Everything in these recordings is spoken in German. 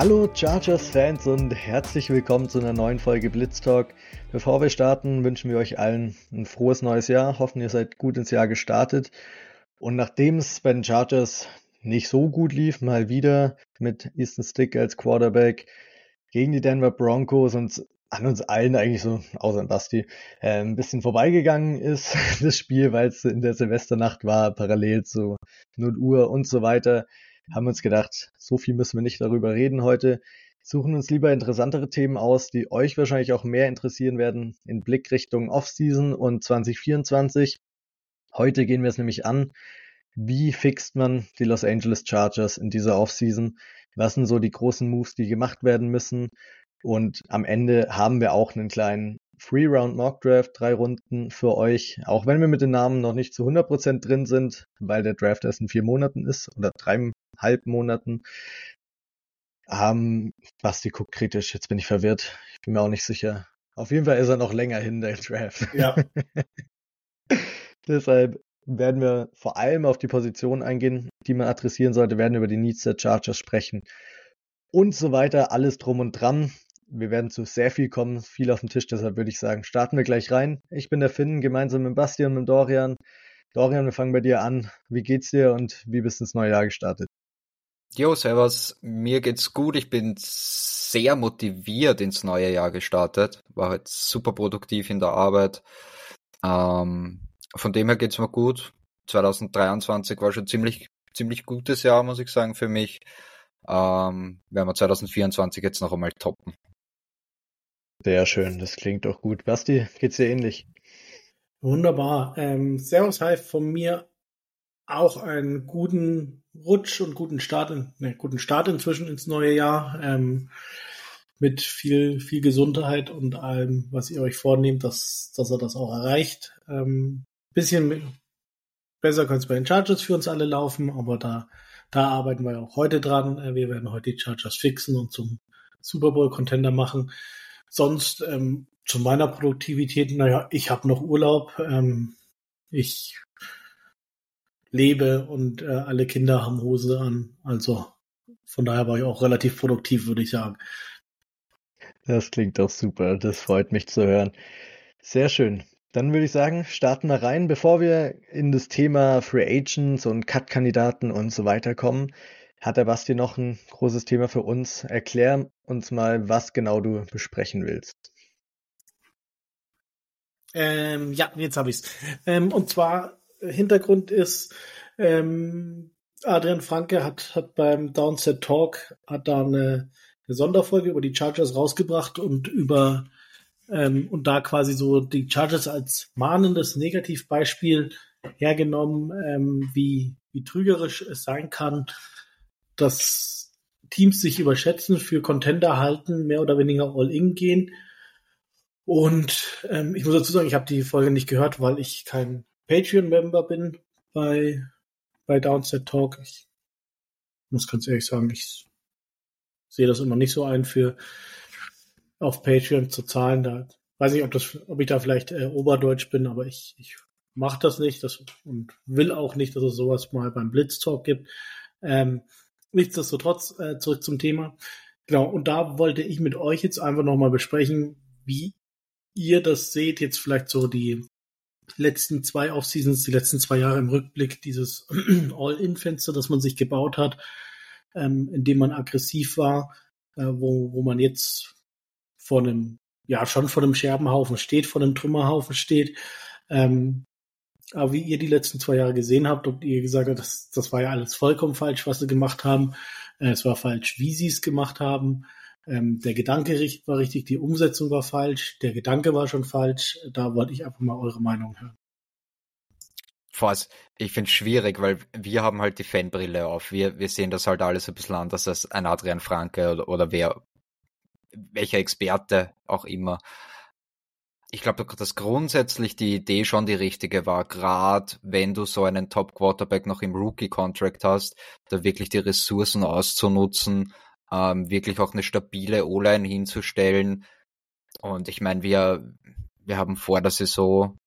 Hallo Chargers-Fans und herzlich willkommen zu einer neuen Folge Blitz Talk. Bevor wir starten, wünschen wir euch allen ein frohes neues Jahr. Hoffen, ihr seid gut ins Jahr gestartet. Und nachdem es bei den Chargers nicht so gut lief, mal wieder mit Easton Stick als Quarterback gegen die Denver Broncos und an uns allen eigentlich so, außer an Basti, äh, ein bisschen vorbeigegangen ist, das Spiel, weil es in der Silvesternacht war, parallel zu 0 Uhr und so weiter haben uns gedacht, so viel müssen wir nicht darüber reden heute. Suchen uns lieber interessantere Themen aus, die euch wahrscheinlich auch mehr interessieren werden in Blickrichtung Offseason und 2024. Heute gehen wir es nämlich an. Wie fixt man die Los Angeles Chargers in dieser Offseason? Was sind so die großen Moves, die gemacht werden müssen? Und am Ende haben wir auch einen kleinen Free-Round Mock Draft, drei Runden für euch, auch wenn wir mit den Namen noch nicht zu 100% drin sind, weil der Draft erst in vier Monaten ist oder dreieinhalb Monaten. Ähm, Basti guckt kritisch, jetzt bin ich verwirrt. Ich bin mir auch nicht sicher. Auf jeden Fall ist er noch länger hin, der Draft. Ja. Deshalb werden wir vor allem auf die Positionen eingehen, die man adressieren sollte, werden über die Needs der Chargers sprechen und so weiter, alles drum und dran wir werden zu sehr viel kommen, viel auf dem Tisch, deshalb würde ich sagen, starten wir gleich rein. Ich bin der Finn, gemeinsam mit Bastian und mit Dorian. Dorian, wir fangen bei dir an. Wie geht's dir und wie bist du ins neue Jahr gestartet? Jo, servus. Mir geht's gut. Ich bin sehr motiviert ins neue Jahr gestartet. War halt super produktiv in der Arbeit. Ähm, von dem her geht's mir gut. 2023 war schon ziemlich, ziemlich gutes Jahr, muss ich sagen, für mich. Ähm, werden wir 2024 jetzt noch einmal toppen. Sehr schön, das klingt doch gut. Basti, geht's dir ähnlich? Wunderbar. Ähm, Servus, hi von mir auch einen guten Rutsch und guten Start, ne, guten Start inzwischen ins neue Jahr. Ähm, mit viel, viel Gesundheit und allem, was ihr euch vornehmt, dass, dass er das auch erreicht. Ähm, bisschen besser könnte es bei den Chargers für uns alle laufen, aber da, da arbeiten wir auch heute dran. Äh, wir werden heute die Chargers fixen und zum Super Bowl Contender machen. Sonst ähm, zu meiner Produktivität, naja, ich habe noch Urlaub, ähm, ich lebe und äh, alle Kinder haben Hose an. Also von daher war ich auch relativ produktiv, würde ich sagen. Das klingt doch super, das freut mich zu hören. Sehr schön. Dann würde ich sagen, starten wir rein. Bevor wir in das Thema Free Agents und Cut-Kandidaten und so weiter kommen, hat der Basti noch ein großes Thema für uns. Erklär uns mal, was genau du besprechen willst. Ähm, ja, jetzt habe ich's. Ähm, und zwar Hintergrund ist, ähm, Adrian Franke hat, hat beim Downset Talk hat da eine, eine Sonderfolge über die Chargers rausgebracht und über ähm, und da quasi so die Chargers als mahnendes Negativbeispiel hergenommen, ähm, wie, wie trügerisch es sein kann, dass Teams sich überschätzen, für Contender halten, mehr oder weniger all-in gehen. Und ähm, ich muss dazu sagen, ich habe die Folge nicht gehört, weil ich kein Patreon-Member bin bei, bei Downset Talk. Ich muss ganz ehrlich sagen, ich sehe das immer nicht so ein, für auf Patreon zu zahlen. Da weiß ich, ob das, ob ich da vielleicht äh, Oberdeutsch bin, aber ich, ich mache das nicht das, und will auch nicht, dass es sowas mal beim Blitz Talk gibt. Ähm, Nichtsdestotrotz äh, zurück zum Thema. Genau, und da wollte ich mit euch jetzt einfach nochmal besprechen, wie ihr das seht, jetzt vielleicht so die letzten zwei Off-Seasons, die letzten zwei Jahre im Rückblick, dieses All-In-Fenster, das man sich gebaut hat, ähm, in dem man aggressiv war, äh, wo, wo man jetzt vor einem, ja, schon vor einem Scherbenhaufen steht, vor einem Trümmerhaufen steht. Ähm, aber wie ihr die letzten zwei Jahre gesehen habt, ob ihr gesagt habt, das, das war ja alles vollkommen falsch, was sie gemacht haben. Äh, es war falsch, wie sie es gemacht haben. Ähm, der Gedanke war richtig, die Umsetzung war falsch, der Gedanke war schon falsch. Da wollte ich einfach mal eure Meinung hören. Voss, ich finde es schwierig, weil wir haben halt die Fanbrille auf. Wir, wir sehen das halt alles ein bisschen anders als ein Adrian Franke oder, oder wer, welcher Experte auch immer ich glaube, dass grundsätzlich die Idee schon die richtige war, gerade wenn du so einen Top-Quarterback noch im Rookie-Contract hast, da wirklich die Ressourcen auszunutzen, ähm, wirklich auch eine stabile O-Line hinzustellen. Und ich meine, wir, wir haben vor der Saison,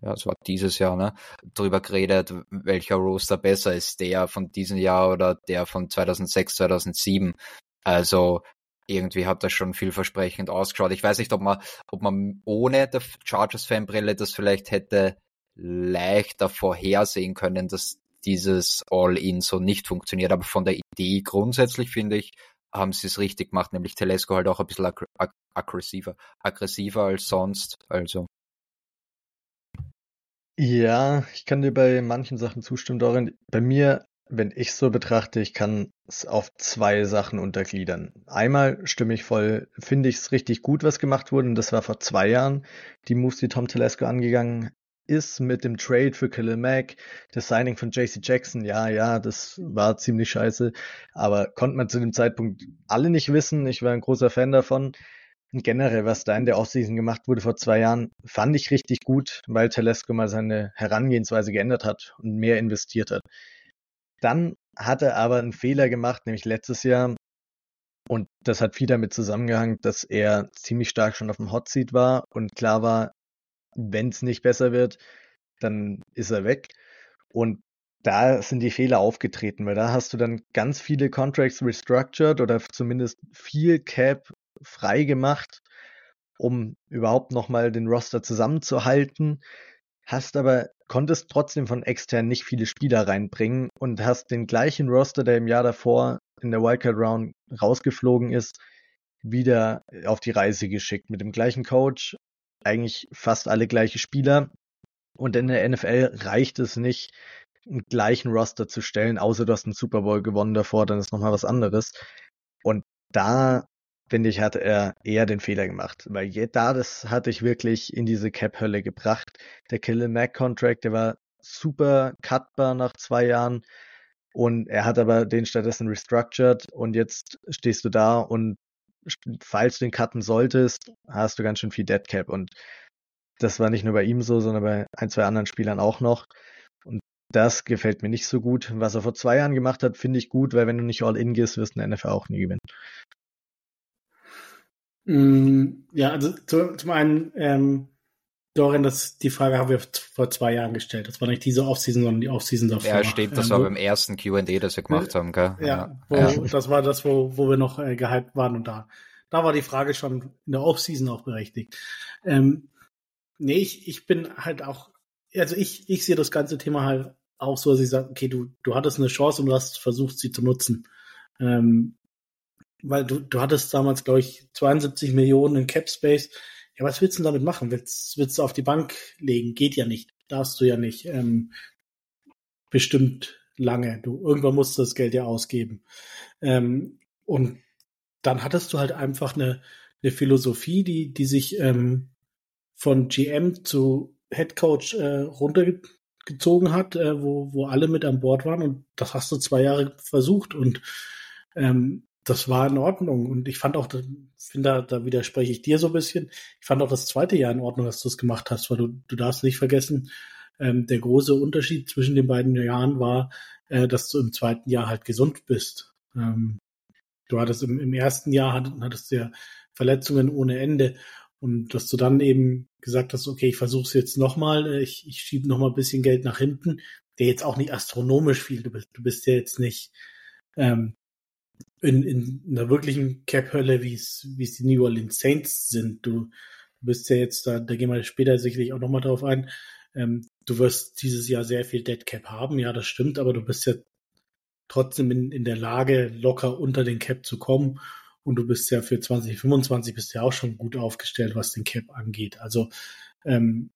ja, es war dieses Jahr, ne, drüber geredet, welcher Roster besser ist, der von diesem Jahr oder der von 2006, 2007. Also irgendwie hat das schon vielversprechend ausgeschaut. Ich weiß nicht, ob man, ob man ohne der Chargers-Fanbrille das vielleicht hätte leichter vorhersehen können, dass dieses All-In so nicht funktioniert. Aber von der Idee grundsätzlich finde ich, haben sie es richtig gemacht, nämlich Telesco halt auch ein bisschen ag ag aggressiver, aggressiver als sonst. Also. Ja, ich kann dir bei manchen Sachen zustimmen, Dorin. Bei mir, wenn ich so betrachte, ich kann es auf zwei Sachen untergliedern. Einmal stimme ich voll, finde ich es richtig gut, was gemacht wurde, und das war vor zwei Jahren, die Moves, die Tom Telesco angegangen ist mit dem Trade für Khalil Mack, das Signing von JC Jackson, ja, ja, das war ziemlich scheiße, aber konnte man zu dem Zeitpunkt alle nicht wissen. Ich war ein großer Fan davon. Und generell, was da in der Offseason gemacht wurde vor zwei Jahren, fand ich richtig gut, weil Telesco mal seine Herangehensweise geändert hat und mehr investiert hat. Dann hat er aber einen Fehler gemacht, nämlich letztes Jahr. Und das hat viel damit zusammengehangen, dass er ziemlich stark schon auf dem Hot Seat war und klar war, wenn es nicht besser wird, dann ist er weg. Und da sind die Fehler aufgetreten, weil da hast du dann ganz viele Contracts restructured oder zumindest viel Cap frei gemacht, um überhaupt nochmal den Roster zusammenzuhalten, hast aber, konntest trotzdem von extern nicht viele Spieler reinbringen und hast den gleichen Roster, der im Jahr davor in der Wildcard Round rausgeflogen ist, wieder auf die Reise geschickt mit dem gleichen Coach, eigentlich fast alle gleiche Spieler. Und in der NFL reicht es nicht, einen gleichen Roster zu stellen, außer du hast einen Super Bowl gewonnen davor, dann ist nochmal was anderes. Und da, finde ich, hat er eher den Fehler gemacht, weil da das hatte ich wirklich in diese Cap-Hölle gebracht. Der Killer Mac Contract, der war super cutbar nach zwei Jahren und er hat aber den stattdessen restructured und jetzt stehst du da und falls du den cutten solltest, hast du ganz schön viel Dead Cap und das war nicht nur bei ihm so, sondern bei ein, zwei anderen Spielern auch noch. Und das gefällt mir nicht so gut. Was er vor zwei Jahren gemacht hat, finde ich gut, weil wenn du nicht all in gehst, wirst du in NFL auch nie gewinnen. Mm, ja, also zu, zum einen, ähm, Dorian, das, die Frage haben wir vor zwei Jahren gestellt. Das war nicht diese Offseason, sondern die Offseason davor. Ja, steht, das ähm, war beim ersten Q&A, das wir gemacht haben, gell? Ja, ja. Wo, ja. das war das, wo, wo wir noch äh, gehypt waren und da, da war die Frage schon in der Offseason auch berechtigt. Ähm, nee, ich, ich bin halt auch, also ich, ich sehe das ganze Thema halt auch so, dass ich sage, okay, du, du hattest eine Chance und du hast versucht, sie zu nutzen. Ähm, weil du, du hattest damals, glaube ich, 72 Millionen in Cap Space ja, was willst du damit machen? Willst, willst du auf die Bank legen? Geht ja nicht. Darfst du ja nicht. Ähm, bestimmt lange. Du, irgendwann musst du das Geld ja ausgeben. Ähm, und dann hattest du halt einfach eine, eine Philosophie, die, die sich ähm, von GM zu Head Coach äh, runtergezogen hat, äh, wo, wo alle mit an Bord waren. Und das hast du zwei Jahre versucht. Und ähm, das war in Ordnung. Und ich fand auch, finde, da, da widerspreche ich dir so ein bisschen. Ich fand auch das zweite Jahr in Ordnung, dass du es gemacht hast, weil du, du darfst nicht vergessen, ähm, der große Unterschied zwischen den beiden Jahren war, äh, dass du im zweiten Jahr halt gesund bist. Ähm, du hattest im, im ersten Jahr hattest, hattest du ja Verletzungen ohne Ende. Und dass du dann eben gesagt hast, okay, ich versuche es jetzt nochmal, äh, ich, ich schiebe nochmal ein bisschen Geld nach hinten, der jetzt auch nicht astronomisch viel, du bist, du bist ja jetzt nicht ähm, in, in einer wirklichen Cap-Hölle, wie es die New Orleans Saints sind. Du, du bist ja jetzt da, da gehen wir später sicherlich auch nochmal drauf ein. Ähm, du wirst dieses Jahr sehr viel Dead Cap haben, ja, das stimmt, aber du bist ja trotzdem in, in der Lage, locker unter den Cap zu kommen. Und du bist ja für 2025 bist ja auch schon gut aufgestellt, was den Cap angeht. Also ähm,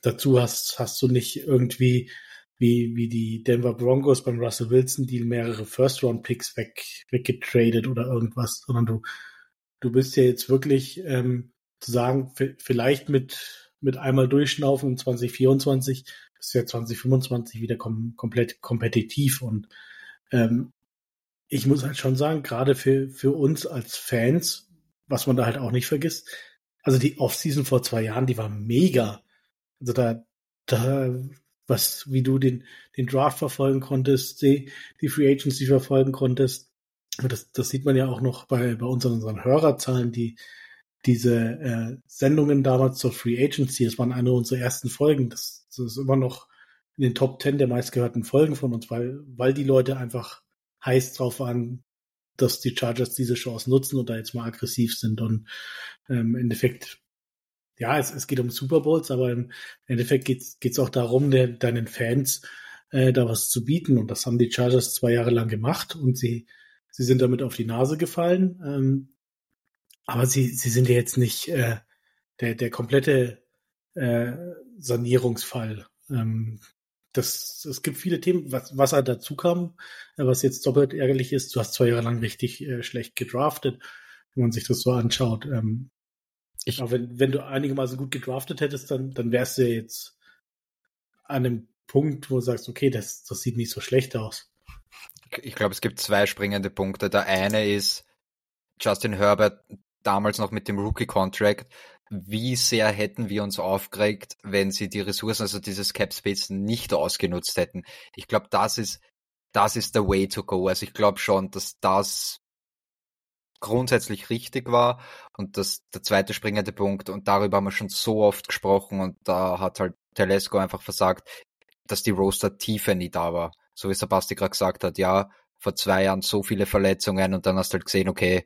dazu hast, hast du nicht irgendwie wie, wie die Denver Broncos beim Russell Wilson Deal mehrere First Round Picks weg, weggetradet oder irgendwas, sondern du, du bist ja jetzt wirklich, ähm, zu sagen, vielleicht mit, mit einmal durchschnaufen in 2024 ist ja 2025 wieder kom komplett kompetitiv und, ähm, ich muss halt schon sagen, gerade für, für uns als Fans, was man da halt auch nicht vergisst, also die Offseason vor zwei Jahren, die war mega. Also da, da was, wie du den, den Draft verfolgen konntest, die, die Free Agency verfolgen konntest. Das, das sieht man ja auch noch bei, bei unseren, unseren Hörerzahlen, die diese äh, Sendungen damals zur Free Agency, das waren eine unserer ersten Folgen, das, das ist immer noch in den Top Ten der meistgehörten Folgen von uns, weil, weil die Leute einfach heiß drauf waren, dass die Chargers diese Chance nutzen und da jetzt mal aggressiv sind. Und ähm, im Endeffekt, ja, es, es geht um Super Bowls, aber im Endeffekt geht es auch darum, der, deinen Fans äh, da was zu bieten. Und das haben die Chargers zwei Jahre lang gemacht und sie, sie sind damit auf die Nase gefallen. Ähm, aber sie, sie sind ja jetzt nicht äh, der, der komplette äh, Sanierungsfall. Ähm, das, es gibt viele Themen, was, was halt dazu kam, äh, was jetzt doppelt ärgerlich ist. Du hast zwei Jahre lang richtig äh, schlecht gedraftet, wenn man sich das so anschaut. Ähm, ich, aber wenn, wenn du einigermaßen gut gedraftet hättest, dann, dann wärst du ja jetzt an einem Punkt, wo du sagst, okay, das, das sieht nicht so schlecht aus. Ich glaube, es gibt zwei springende Punkte. Der eine ist Justin Herbert damals noch mit dem Rookie-Contract. Wie sehr hätten wir uns aufgeregt, wenn sie die Ressourcen, also dieses Cap Space nicht ausgenutzt hätten? Ich glaube, das ist, das ist der way to go. Also ich glaube schon, dass das grundsätzlich richtig war und das der zweite springende Punkt und darüber haben wir schon so oft gesprochen und da hat halt Telesco einfach versagt dass die Roster-Tiefe nie da war. So wie Sabasti gerade gesagt hat, ja, vor zwei Jahren so viele Verletzungen und dann hast du halt gesehen, okay,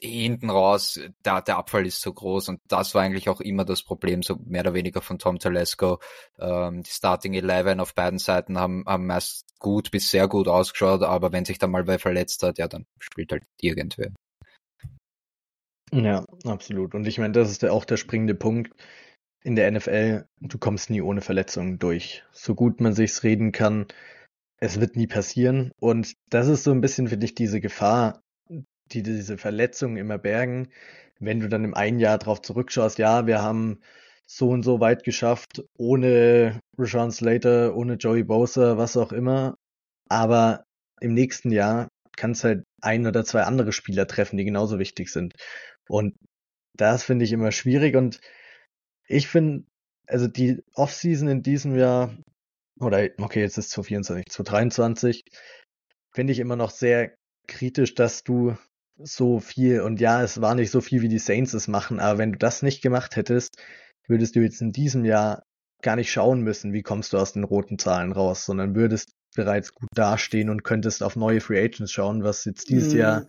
hinten raus, der, der Abfall ist so groß und das war eigentlich auch immer das Problem, so mehr oder weniger von Tom Telesco. Ähm, die Starting Eleven auf beiden Seiten haben, haben meist gut bis sehr gut ausgeschaut, aber wenn sich dann mal wer verletzt hat, ja, dann spielt halt irgendwer. Ja, absolut. Und ich meine, das ist auch der springende Punkt in der NFL, du kommst nie ohne Verletzungen durch. So gut man sich's reden kann, es wird nie passieren. Und das ist so ein bisschen für dich diese Gefahr, die diese Verletzungen immer bergen. Wenn du dann im einen Jahr drauf zurückschaust, ja, wir haben so und so weit geschafft, ohne Rashawn Slater, ohne Joey Bosa, was auch immer. Aber im nächsten Jahr kannst halt ein oder zwei andere Spieler treffen, die genauso wichtig sind. Und das finde ich immer schwierig und ich finde, also die Offseason in diesem Jahr, oder okay, jetzt ist es 2024, 2023, finde ich immer noch sehr kritisch, dass du so viel, und ja, es war nicht so viel, wie die Saints es machen, aber wenn du das nicht gemacht hättest, würdest du jetzt in diesem Jahr gar nicht schauen müssen, wie kommst du aus den roten Zahlen raus, sondern würdest bereits gut dastehen und könntest auf neue Free Agents schauen, was jetzt dieses mm. Jahr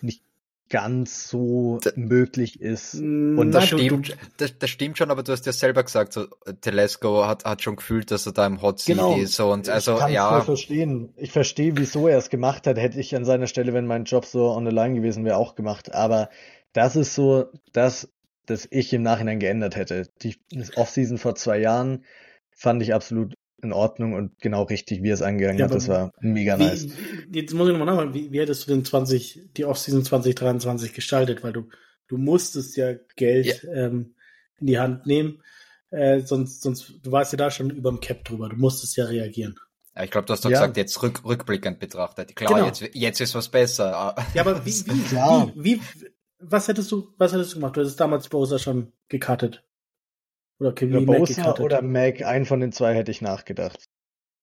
nicht ganz so da, möglich ist. Und das stimmt, das, das, stimmt schon, aber du hast ja selber gesagt, so Telesco hat, hat schon gefühlt, dass er da im Hot Seat genau. ist und also ich kann ja. verstehen. Ich verstehe, wieso er es gemacht hat. Hätte ich an seiner Stelle, wenn mein Job so on the line gewesen wäre, auch gemacht. Aber das ist so das, das ich im Nachhinein geändert hätte. Die Offseason vor zwei Jahren fand ich absolut in Ordnung und genau richtig, wie er es angegangen ja, hat. Das war mega wie, nice. Jetzt muss ich nochmal nachfragen, wie, wie hättest du den 20, die Offseason 2023 gestaltet? Weil du, du musstest ja Geld ja. Ähm, in die Hand nehmen. Äh, sonst, sonst, du warst ja da schon über dem Cap drüber. Du musstest ja reagieren. Ja, ich glaube, du hast doch ja. gesagt, jetzt rück, rückblickend betrachtet. Klar, genau. jetzt, jetzt ist was besser. Ja, aber wie, wie, wie, wie, was hättest du, was hättest du gemacht? Du hättest damals Bowser schon gekartet. Oder Kevin Mac Bosa oder Mac, einen von den zwei hätte ich nachgedacht,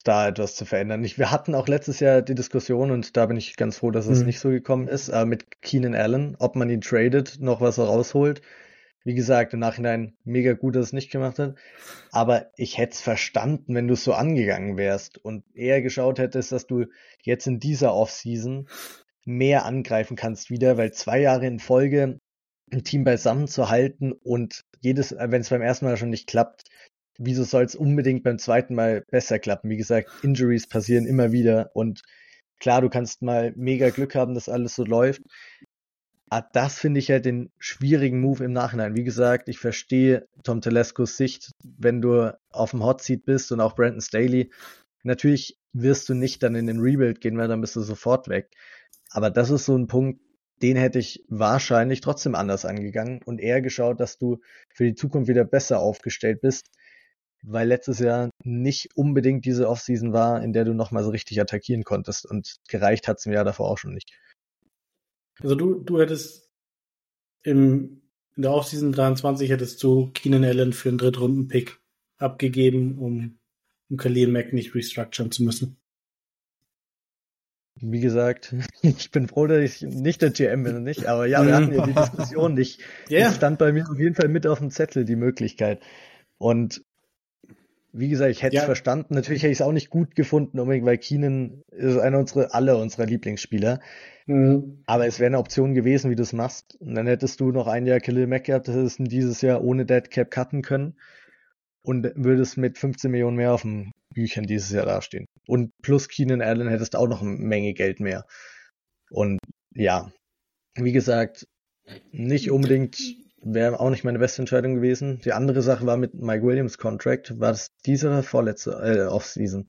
da etwas zu verändern. Ich, wir hatten auch letztes Jahr die Diskussion und da bin ich ganz froh, dass es mhm. nicht so gekommen ist, äh, mit Keenan Allen, ob man ihn tradet, noch was rausholt. Wie gesagt, im Nachhinein mega gut, dass es nicht gemacht hat. Aber ich hätte es verstanden, wenn du es so angegangen wärst und eher geschaut hättest, dass du jetzt in dieser Offseason mehr angreifen kannst wieder, weil zwei Jahre in Folge ein Team beisammen zu halten und jedes, äh, wenn es beim ersten Mal schon nicht klappt, wieso soll es unbedingt beim zweiten Mal besser klappen? Wie gesagt, Injuries passieren immer wieder und klar, du kannst mal mega Glück haben, dass alles so läuft. Aber das finde ich halt den schwierigen Move im Nachhinein. Wie gesagt, ich verstehe Tom Telescos Sicht, wenn du auf dem Hot Seat bist und auch Brandon Staley. Natürlich wirst du nicht dann in den Rebuild gehen, weil dann bist du sofort weg. Aber das ist so ein Punkt, den hätte ich wahrscheinlich trotzdem anders angegangen und eher geschaut, dass du für die Zukunft wieder besser aufgestellt bist, weil letztes Jahr nicht unbedingt diese Offseason war, in der du nochmal so richtig attackieren konntest und gereicht hat es im Jahr davor auch schon nicht. Also du, du hättest im, in der Offseason 23 hättest du Keenan Allen für einen Drittrunden-Pick abgegeben, um, um Khalil Mack nicht restructuren zu müssen. Wie gesagt, ich bin froh, dass ich nicht der GM bin und nicht, aber ja, wir hatten ja die Diskussion nicht. Yeah. Es stand bei mir auf jeden Fall mit auf dem Zettel die Möglichkeit. Und wie gesagt, ich hätte es ja. verstanden. Natürlich hätte ich es auch nicht gut gefunden, unbedingt, weil Keenan ist einer unserer, alle unserer Lieblingsspieler. Mhm. Aber es wäre eine Option gewesen, wie du es machst. Und dann hättest du noch ein Jahr Khalil Mack gehabt, das hättest du dieses Jahr ohne Dead Cap cutten können. Und würdest mit 15 Millionen mehr auf den Büchern dieses Jahr dastehen. Und plus Keenan Allen hättest du auch noch eine Menge Geld mehr. Und ja, wie gesagt, nicht unbedingt wäre auch nicht meine beste Entscheidung gewesen. Die andere Sache war mit Mike Williams Contract. War das diese oder vorletzte äh, Offseason?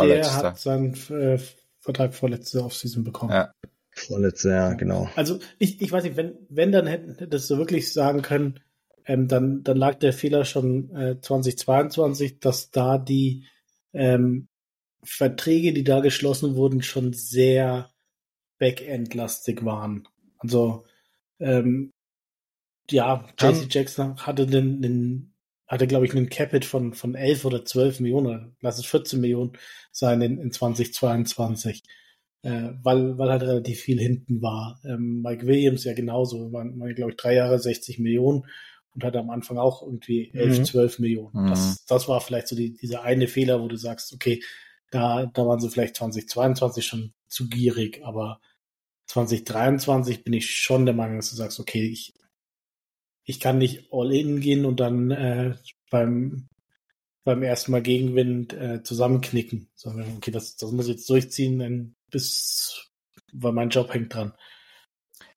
Der hat seinen äh, Vertrag vorletzte Offseason bekommen. Ja. Vorletzte, ja, genau. Also ich, ich weiß nicht, wenn, wenn dann hätten, hättest du wirklich sagen können, ähm, dann, dann lag der Fehler schon äh, 2022, dass da die ähm, Verträge, die da geschlossen wurden, schon sehr Backend-lastig waren. Also ähm, ja, JC Jackson hatte den, den hatte, glaube ich, einen Capit von, von 11 oder 12 Millionen, lass es 14 Millionen sein in, in 2022, äh, weil, weil halt relativ viel hinten war. Ähm, Mike Williams ja genauso, waren, waren glaube ich, drei Jahre 60 Millionen und hatte am Anfang auch irgendwie 11, mhm. 12 Millionen. Mhm. Das, das war vielleicht so die, dieser eine Fehler, wo du sagst, okay, da, da waren sie vielleicht 2022 schon zu gierig, aber 2023 bin ich schon der Meinung, dass du sagst, okay, ich, ich kann nicht all in gehen und dann äh, beim, beim ersten Mal Gegenwind äh, zusammenknicken, sondern okay, das, das muss ich jetzt durchziehen, bis, weil mein Job hängt dran.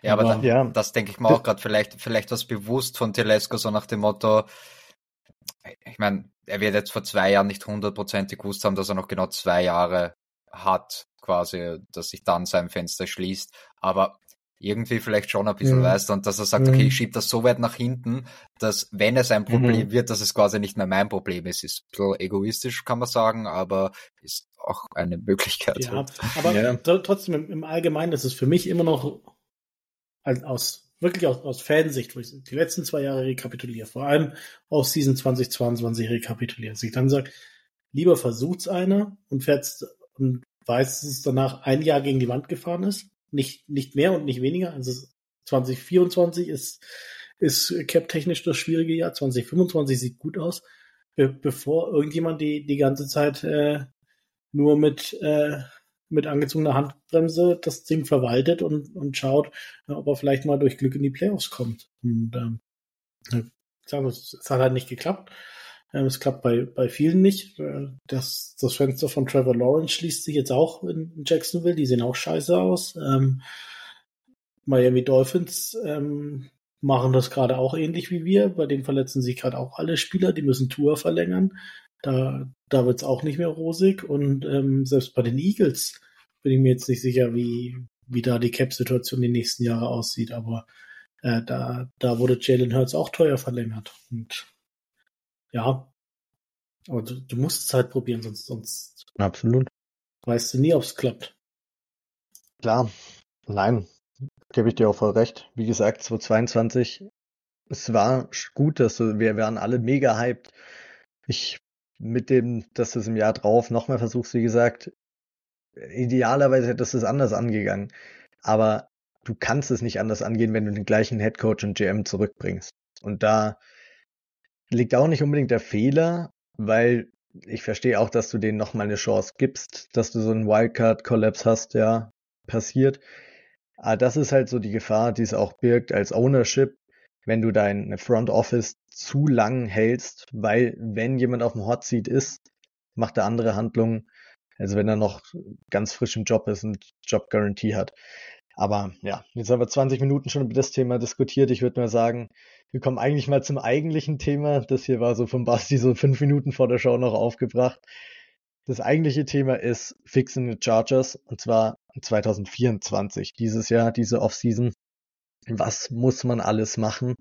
Ja, aber, aber dann, ja. das denke ich mir auch gerade, vielleicht, vielleicht was bewusst von Telesco, so nach dem Motto, ich meine, er wird jetzt vor zwei Jahren nicht hundertprozentig gewusst haben, dass er noch genau zwei Jahre hat, quasi, dass sich dann sein Fenster schließt. Aber irgendwie vielleicht schon ein bisschen mhm. weißt und dass er sagt, okay, ich mhm. schiebe das so weit nach hinten, dass wenn es ein Problem mhm. wird, dass es quasi nicht mehr mein Problem ist. Ist ein bisschen egoistisch, kann man sagen, aber ist auch eine Möglichkeit. Ja, halt. aber ja. trotzdem im Allgemeinen ist es für mich immer noch aus wirklich aus, aus Fansicht, wo ich die letzten zwei Jahre rekapituliere, vor allem aus Season 2022 rekapituliere, dass ich dann sage, lieber versucht's einer und fährt und weiß, dass es danach ein Jahr gegen die Wand gefahren ist. Nicht, nicht mehr und nicht weniger. Also 2024 ist, ist cap-technisch das schwierige Jahr. 2025 sieht gut aus. Be bevor irgendjemand die, die ganze Zeit äh, nur mit, äh, mit angezogener Handbremse das Ding verwaltet und, und schaut, ob er vielleicht mal durch Glück in die Playoffs kommt. Und ähm, es hat halt nicht geklappt. Ähm, es klappt bei, bei vielen nicht. Äh, das, das Fenster von Trevor Lawrence schließt sich jetzt auch in Jacksonville. Die sehen auch scheiße aus. Ähm, Miami Dolphins ähm, machen das gerade auch ähnlich wie wir. Bei denen verletzen sich gerade auch alle Spieler. Die müssen Tour verlängern. Da, da wird's auch nicht mehr rosig. Und ähm, selbst bei den Eagles bin ich mir jetzt nicht sicher, wie, wie da die Cap-Situation die nächsten Jahre aussieht. Aber äh, da, da wurde Jalen Hurts auch teuer verlängert. Und ja. Aber du, du musst es halt probieren, sonst, sonst Absolut. weißt du nie, ob es klappt. Klar. Nein. Gebe ich dir auch voll recht. Wie gesagt, 2022, es war gut, dass du, wir waren alle mega hyped. Ich mit dem, dass du es im Jahr drauf nochmal versuchst, wie gesagt, idealerweise hättest du es anders angegangen. Aber du kannst es nicht anders angehen, wenn du den gleichen Headcoach und GM zurückbringst. Und da liegt auch nicht unbedingt der Fehler, weil ich verstehe auch, dass du denen nochmal eine Chance gibst, dass du so einen Wildcard-Collapse hast, ja, passiert. Aber das ist halt so die Gefahr, die es auch birgt als Ownership, wenn du dein Front Office zu lang hältst, weil wenn jemand auf dem Hot Seat ist, macht er andere Handlungen, als wenn er noch ganz frisch im Job ist und Job Guarantee hat. Aber ja, jetzt haben wir 20 Minuten schon über das Thema diskutiert. Ich würde mal sagen, wir kommen eigentlich mal zum eigentlichen Thema. Das hier war so von Basti so fünf Minuten vor der Show noch aufgebracht. Das eigentliche Thema ist Fixing the Chargers und zwar 2024, dieses Jahr, diese Offseason. Was muss man alles machen,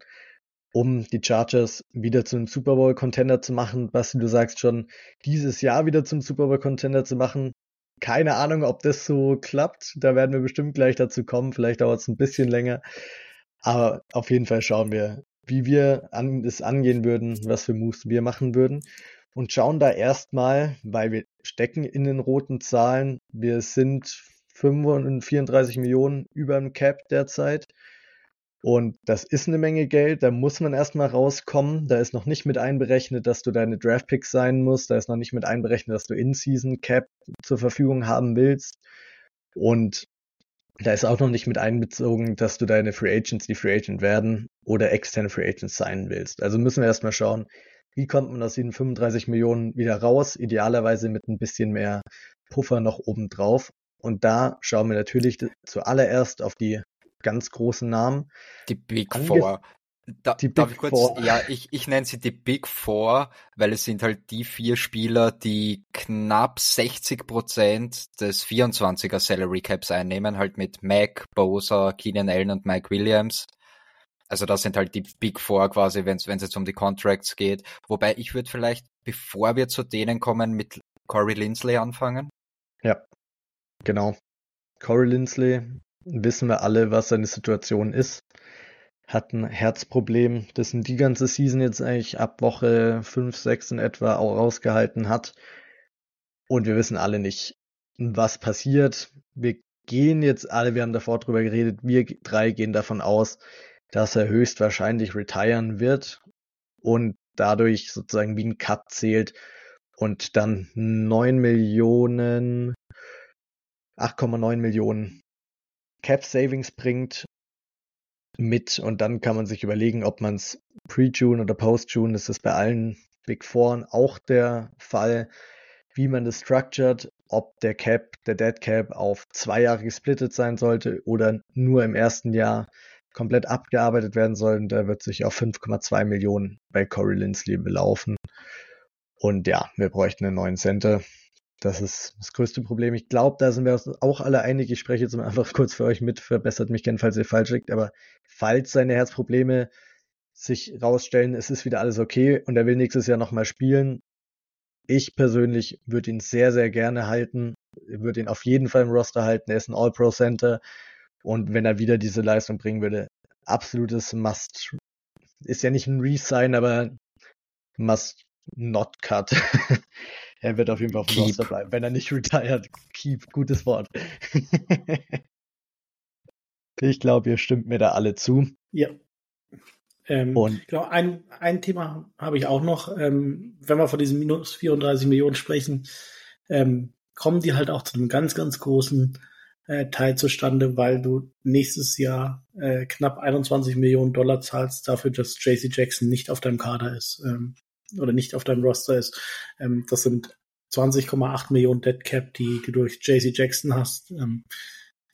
um die Chargers wieder zum Super Bowl Contender zu machen? Basti, du sagst schon, dieses Jahr wieder zum Super Bowl Contender zu machen keine Ahnung, ob das so klappt. Da werden wir bestimmt gleich dazu kommen. Vielleicht dauert es ein bisschen länger. Aber auf jeden Fall schauen wir, wie wir an, es angehen würden, was für Moves wir machen würden. Und schauen da erstmal, weil wir stecken in den roten Zahlen. Wir sind 34 Millionen über dem Cap derzeit. Und das ist eine Menge Geld, da muss man erstmal rauskommen. Da ist noch nicht mit einberechnet, dass du deine Draftpicks sein musst. Da ist noch nicht mit einberechnet, dass du In-Season Cap zur Verfügung haben willst. Und da ist auch noch nicht mit einbezogen, dass du deine Free Agents, die Free Agent werden oder externe Free Agents sein willst. Also müssen wir erstmal schauen, wie kommt man aus diesen 35 Millionen wieder raus? Idealerweise mit ein bisschen mehr Puffer noch oben drauf. Und da schauen wir natürlich zuallererst auf die ganz großen Namen. Die Big Ange Four. Da, die Big kurz, Four. Ja, ich, ich nenne sie die Big Four, weil es sind halt die vier Spieler, die knapp 60 Prozent des 24er Salary Caps einnehmen, halt mit Mac, Bosa, Keenan Allen und Mike Williams. Also das sind halt die Big Four quasi, wenn es jetzt um die Contracts geht. Wobei ich würde vielleicht, bevor wir zu denen kommen, mit Corey Lindsley anfangen. Ja, genau. Corey Lindsley wissen wir alle, was seine Situation ist. Hat ein Herzproblem, das die ganze Season jetzt eigentlich ab Woche 5, 6 in etwa auch rausgehalten hat. Und wir wissen alle nicht, was passiert. Wir gehen jetzt alle, wir haben davor drüber geredet, wir drei gehen davon aus, dass er höchstwahrscheinlich retiren wird und dadurch sozusagen wie ein Cut zählt und dann 9 Millionen, 8,9 Millionen Cap Savings bringt mit und dann kann man sich überlegen, ob man es Pre-June oder Post-June, das ist bei allen Big Four auch der Fall, wie man das structured, ob der Cap, der Dead Cap auf zwei Jahre gesplittet sein sollte oder nur im ersten Jahr komplett abgearbeitet werden soll. Und da wird sich auf 5,2 Millionen bei Corey Lindsley belaufen. Und ja, wir bräuchten einen neuen Center. Das ist das größte Problem. Ich glaube, da sind wir uns auch alle einig. Ich spreche jetzt mal einfach kurz für euch mit, verbessert mich gern, falls ihr falsch liegt. Aber falls seine Herzprobleme sich rausstellen, es ist wieder alles okay und er will nächstes Jahr nochmal spielen. Ich persönlich würde ihn sehr, sehr gerne halten. Würde ihn auf jeden Fall im Roster halten. Er ist ein All-Pro-Center. Und wenn er wieder diese Leistung bringen würde, absolutes Must. Ist ja nicht ein Resign, aber Must not cut. er wird auf jeden Fall auf dem Roster bleiben, wenn er nicht retired. Keep, gutes Wort. ich glaube, ihr stimmt mir da alle zu. Ja. Ähm, und genau, ein, ein Thema habe ich auch noch. Ähm, wenn wir von diesen minus 34 Millionen sprechen, ähm, kommen die halt auch zu einem ganz, ganz großen äh, Teil zustande, weil du nächstes Jahr äh, knapp 21 Millionen Dollar zahlst dafür, dass JC Jackson nicht auf deinem Kader ist. Ähm, oder nicht auf deinem Roster ist. Ähm, das sind 20,8 Millionen Dead Cap, die du durch JC Jackson hast, ähm,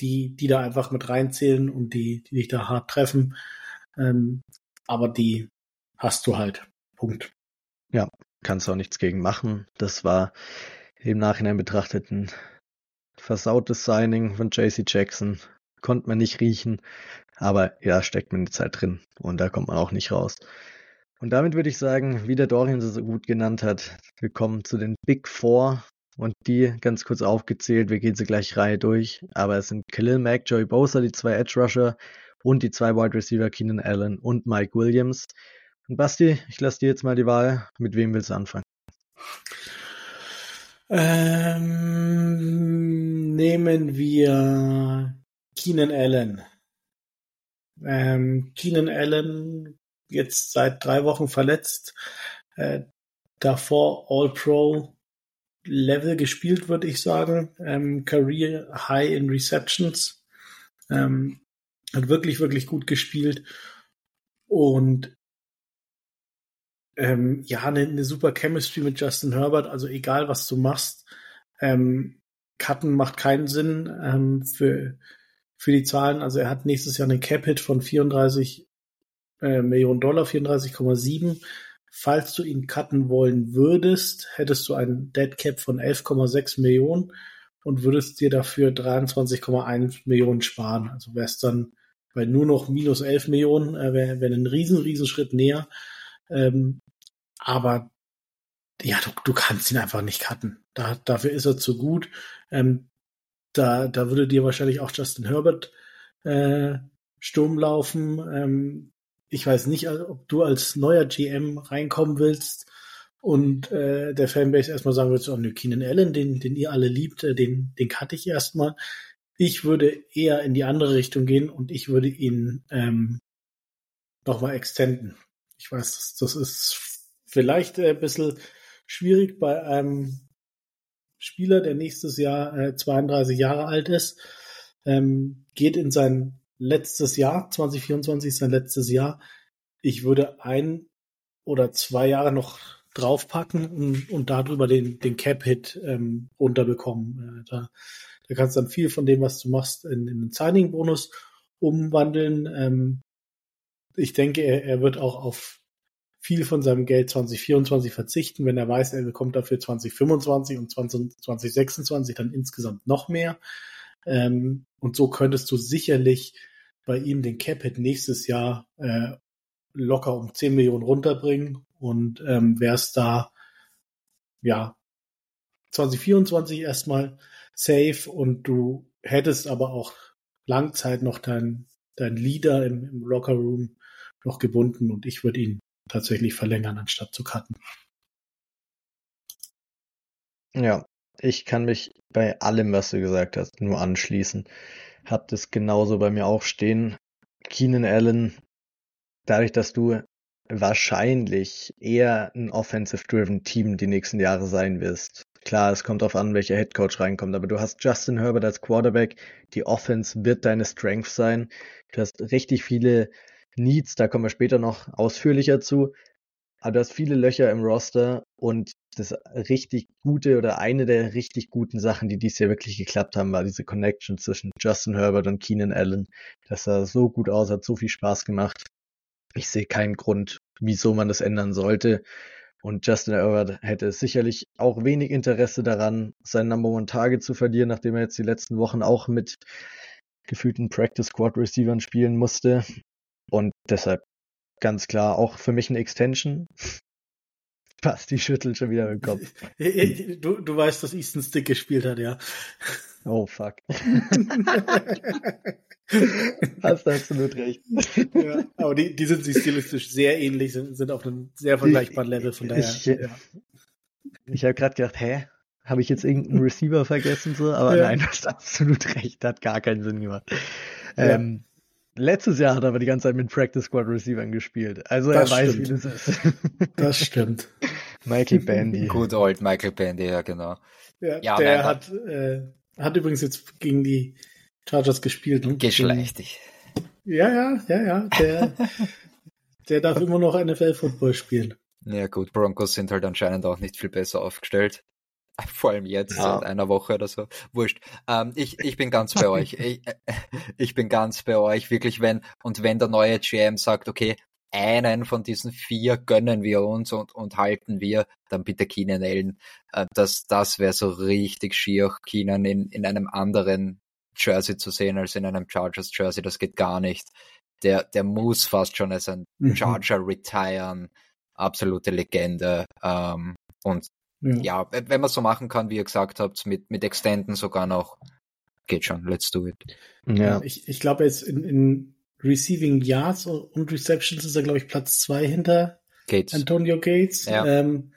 die, die da einfach mit reinzählen und die, die dich da hart treffen. Ähm, aber die hast du halt. Punkt. Ja, kannst auch nichts gegen machen. Das war im Nachhinein betrachtet ein versautes Signing von JC Jackson. Konnte man nicht riechen. Aber ja, steckt man jetzt halt drin. Und da kommt man auch nicht raus. Und damit würde ich sagen, wie der Dorian sie so gut genannt hat, wir kommen zu den Big Four und die ganz kurz aufgezählt, wir gehen sie gleich Reihe durch, aber es sind Khalil Mack, Joey Bosa, die zwei Edge Rusher und die zwei Wide Receiver Keenan Allen und Mike Williams. Und Basti, ich lasse dir jetzt mal die Wahl, mit wem willst du anfangen? Ähm, nehmen wir Keenan Allen. Ähm, Keenan Allen jetzt seit drei Wochen verletzt. Äh, davor All-Pro Level gespielt, würde ich sagen. Ähm, Career High in Receptions. Ähm, hat wirklich, wirklich gut gespielt. Und ähm, ja, eine, eine super Chemistry mit Justin Herbert. Also egal, was du machst, ähm, Cutten macht keinen Sinn ähm, für, für die Zahlen. Also er hat nächstes Jahr einen Cap-Hit von 34 äh, Millionen Dollar, 34,7. Falls du ihn cutten wollen würdest, hättest du einen Dead Cap von 11,6 Millionen und würdest dir dafür 23,1 Millionen sparen. Also wär's dann bei nur noch minus 11 Millionen, äh, wäre wär ein riesen, riesen Schritt näher. Ähm, aber ja, du, du kannst ihn einfach nicht cutten. Da, dafür ist er zu gut. Ähm, da, da würde dir wahrscheinlich auch Justin Herbert äh, Sturm laufen. Ähm, ich weiß nicht, ob du als neuer GM reinkommen willst und äh, der Fanbase erstmal sagen willst, oh, ne, Keenan Allen, den, den ihr alle liebt, äh, den, den cutte ich erstmal. Ich würde eher in die andere Richtung gehen und ich würde ihn ähm, nochmal extenden. Ich weiß, das, das ist vielleicht ein bisschen schwierig bei einem Spieler, der nächstes Jahr äh, 32 Jahre alt ist, ähm, geht in sein letztes Jahr, 2024 ist sein letztes Jahr. Ich würde ein oder zwei Jahre noch draufpacken und, und darüber den, den Cap-Hit ähm, runterbekommen. Äh, da, da kannst du dann viel von dem, was du machst, in, in einen Signing-Bonus umwandeln. Ähm, ich denke, er, er wird auch auf viel von seinem Geld 2024 verzichten, wenn er weiß, er bekommt dafür 2025 und 20, 2026 dann insgesamt noch mehr. Ähm, und so könntest du sicherlich bei ihm den Capit nächstes Jahr äh, locker um 10 Millionen runterbringen und ähm, wärst da ja 2024 erstmal safe und du hättest aber auch Langzeit noch dein, dein Leader im, im Locker Room noch gebunden und ich würde ihn tatsächlich verlängern, anstatt zu cutten. Ja, ich kann mich bei allem, was du gesagt hast, nur anschließen. Hab das genauso bei mir auch stehen. Keenan Allen, dadurch, dass du wahrscheinlich eher ein offensive-driven Team die nächsten Jahre sein wirst. Klar, es kommt darauf an, welcher Headcoach reinkommt, aber du hast Justin Herbert als Quarterback. Die Offense wird deine Strength sein. Du hast richtig viele Needs, da kommen wir später noch ausführlicher zu. Aber du hast viele Löcher im Roster und das richtig gute oder eine der richtig guten Sachen, die dies Jahr wirklich geklappt haben, war diese Connection zwischen Justin Herbert und Keenan Allen. Das sah so gut aus, hat so viel Spaß gemacht. Ich sehe keinen Grund, wieso man das ändern sollte. Und Justin Herbert hätte sicherlich auch wenig Interesse daran, seinen Number One Target zu verlieren, nachdem er jetzt die letzten Wochen auch mit gefühlten Practice Squad Receivern spielen musste. Und deshalb ganz klar auch für mich eine Extension. Basti schüttelt schon wieder im Kopf. Du, du weißt, dass Easton Stick gespielt hat, ja. Oh fuck. Hast absolut recht. Ja, aber die, die sind sich stilistisch sehr ähnlich, sind, sind auf einem sehr vergleichbaren Level, von daher. Ich, ja. ich habe gerade gedacht, hä? Habe ich jetzt irgendeinen Receiver vergessen? So? Aber ja. nein, du hast absolut recht, hat gar keinen Sinn gemacht. Ähm, Letztes Jahr hat er aber die ganze Zeit mit Practice Squad Receivern gespielt. Also das er weiß, wie das ist. Das stimmt. Michael Bandy. Good old Michael Bandy, ja, genau. Ja, ja der hat, äh, hat übrigens jetzt gegen die Chargers gespielt. Ne? Geschlechtig. Ja, ja, ja, ja. Der, der darf immer noch NFL-Football spielen. Ja gut, Broncos sind halt anscheinend auch nicht viel besser aufgestellt. Vor allem jetzt, ja. seit einer Woche oder so. Wurscht. Ähm, ich, ich bin ganz bei euch. Ich, ich bin ganz bei euch, wirklich, wenn, und wenn der neue GM sagt, okay, einen von diesen vier gönnen wir uns und, und halten wir, dann bitte Keenan Allen. Äh, das das wäre so richtig schier, Keenan in, in einem anderen Jersey zu sehen als in einem Chargers Jersey. Das geht gar nicht. Der, der muss fast schon als ein mhm. Charger retiren. Absolute Legende. Ähm, und ja. ja, wenn man so machen kann, wie ihr gesagt habt, mit, mit Extenden sogar noch, geht schon, let's do it. Ja. Ich, ich glaube jetzt in, in Receiving Yards und Receptions ist er, glaube ich, Platz zwei hinter Gates. Antonio Gates. Ja. Ähm,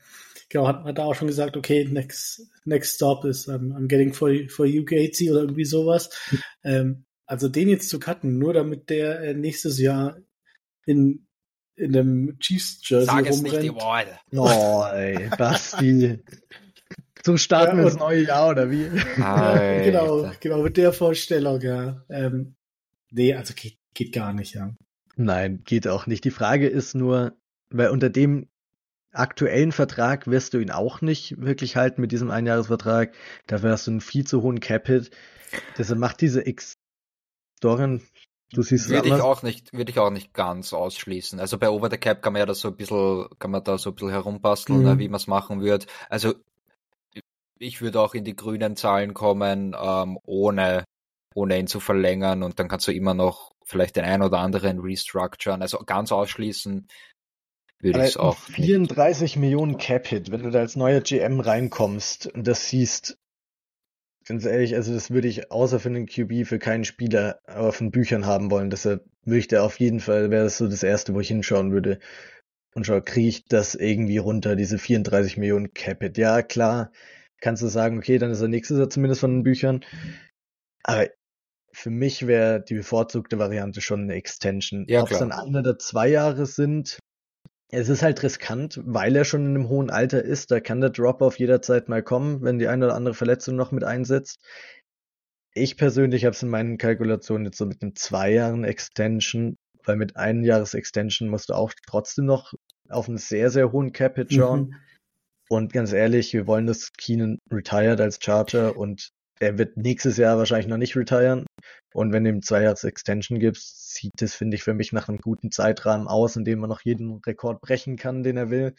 genau, hat man da auch schon gesagt, okay, next, next stop ist um, I'm getting for, for you, Gatesy oder irgendwie sowas. ähm, also den jetzt zu cutten, nur damit der äh, nächstes Jahr in in einem Chiefs-Jersey Sag es nicht die Worte. Oh, ey, Basti. So starten ja, wir das neue Jahr, oder wie? genau, genau, mit der Vorstellung, ja. Ähm, nee, also geht, geht gar nicht, ja. Nein, geht auch nicht. Die Frage ist nur, weil unter dem aktuellen Vertrag wirst du ihn auch nicht wirklich halten mit diesem Einjahresvertrag. Dafür hast du einen viel zu hohen Cap-Hit. Deshalb macht diese X Du siehst würde ich auch nicht, würde ich auch nicht ganz ausschließen. Also bei Over the Cap kann man ja da so ein bisschen, kann man da so ein bisschen herumbasteln, mhm. wie man es machen wird. Also ich würde auch in die grünen Zahlen kommen, ähm, ohne, ohne ihn zu verlängern und dann kannst du immer noch vielleicht den ein oder anderen restructuren. Also ganz ausschließen würde ich es auch. 34 nicht. Millionen Cap-Hit, wenn du da als neuer GM reinkommst und das siehst, ganz ehrlich, also das würde ich außer für einen QB für keinen Spieler auf den Büchern haben wollen. Deshalb würde ich da auf jeden Fall, wäre das so das erste, wo ich hinschauen würde. Und schau, kriege ich das irgendwie runter, diese 34 Millionen Capit. Ja, klar, kannst du sagen, okay, dann ist der nächste Jahr zumindest von den Büchern. Aber für mich wäre die bevorzugte Variante schon eine Extension. Ja, Ob es dann ein oder zwei Jahre sind, es ist halt riskant, weil er schon in einem hohen Alter ist. Da kann der Drop-off jederzeit mal kommen, wenn die eine oder andere Verletzung noch mit einsetzt. Ich persönlich habe es in meinen Kalkulationen jetzt so mit einem zwei Jahren Extension, weil mit einem Jahres Extension musst du auch trotzdem noch auf einen sehr, sehr hohen Cap-Hit schauen. Mhm. Und ganz ehrlich, wir wollen, dass Keenan retired als Charger und er wird nächstes Jahr wahrscheinlich noch nicht retiren. Und wenn du ihm zwei Jahre Extension gibst, sieht das, finde ich, für mich nach einem guten Zeitrahmen aus, in dem man noch jeden Rekord brechen kann, den er will.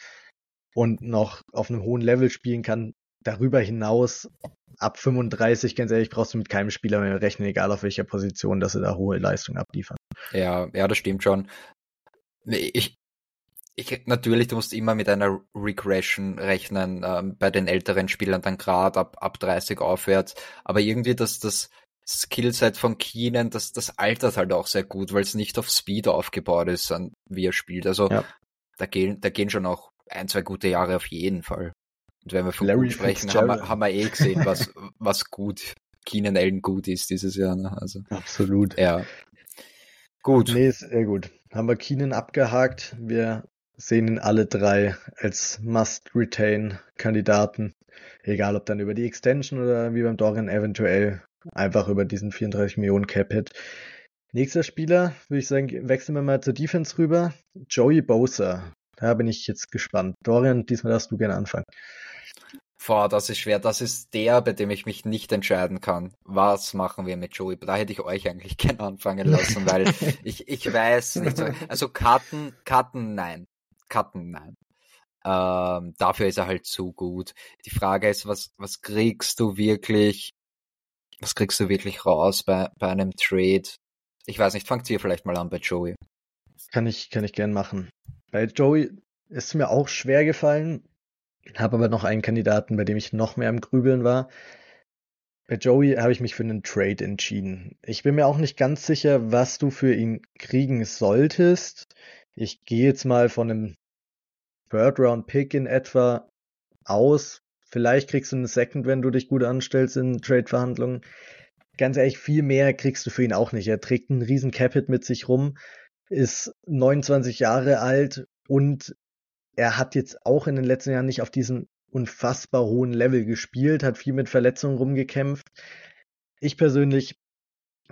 Und noch auf einem hohen Level spielen kann. Darüber hinaus, ab 35, ganz ehrlich, brauchst du mit keinem Spieler mehr rechnen, egal auf welcher Position, dass sie da hohe Leistung abliefern. Ja, ja, das stimmt schon. Ich, ich, natürlich, du musst immer mit einer Regression rechnen, ähm, bei den älteren Spielern dann gerade ab, ab 30 aufwärts. Aber irgendwie das, das Skillset von Keenan, das, das altert halt auch sehr gut, weil es nicht auf Speed aufgebaut ist, an, wie er spielt. Also Ja. da gehen, da gehen schon auch ein, zwei gute Jahre auf jeden Fall. Und wenn wir von Larry gut sprechen, haben wir, haben wir eh gesehen, was, was gut, Keenan Allen gut ist dieses Jahr. Ne? Also, Absolut. ja. Gut. Nee, sehr gut. Haben wir Keenan abgehakt. Wir sehen ihn alle drei als Must-Retain-Kandidaten. Egal ob dann über die Extension oder wie beim Dorian eventuell einfach über diesen 34 Millionen Cap-Hit. Nächster Spieler, würde ich sagen, wechseln wir mal zur Defense rüber. Joey Bosa. Da bin ich jetzt gespannt. Dorian, diesmal darfst du gerne anfangen. Boah, das ist schwer. Das ist der, bei dem ich mich nicht entscheiden kann. Was machen wir mit Joey? Da hätte ich euch eigentlich gerne anfangen lassen, weil ich, ich weiß nicht so. Also Karten, Karten, nein. Karten, nein. Ähm, dafür ist er halt zu gut. Die Frage ist, was, was kriegst du wirklich, was kriegst du wirklich raus bei, bei einem Trade? Ich weiß nicht, fangt ihr vielleicht mal an bei Joey. Kann ich, kann ich gern machen. Bei Joey ist mir auch schwer gefallen, habe aber noch einen Kandidaten, bei dem ich noch mehr am Grübeln war. Bei Joey habe ich mich für einen Trade entschieden. Ich bin mir auch nicht ganz sicher, was du für ihn kriegen solltest. Ich gehe jetzt mal von einem Third-Round-Pick in etwa aus. Vielleicht kriegst du einen Second, wenn du dich gut anstellst in Trade-Verhandlungen. Ganz ehrlich, viel mehr kriegst du für ihn auch nicht. Er trägt einen riesen Capit mit sich rum, ist 29 Jahre alt und er hat jetzt auch in den letzten Jahren nicht auf diesem unfassbar hohen Level gespielt, hat viel mit Verletzungen rumgekämpft. Ich persönlich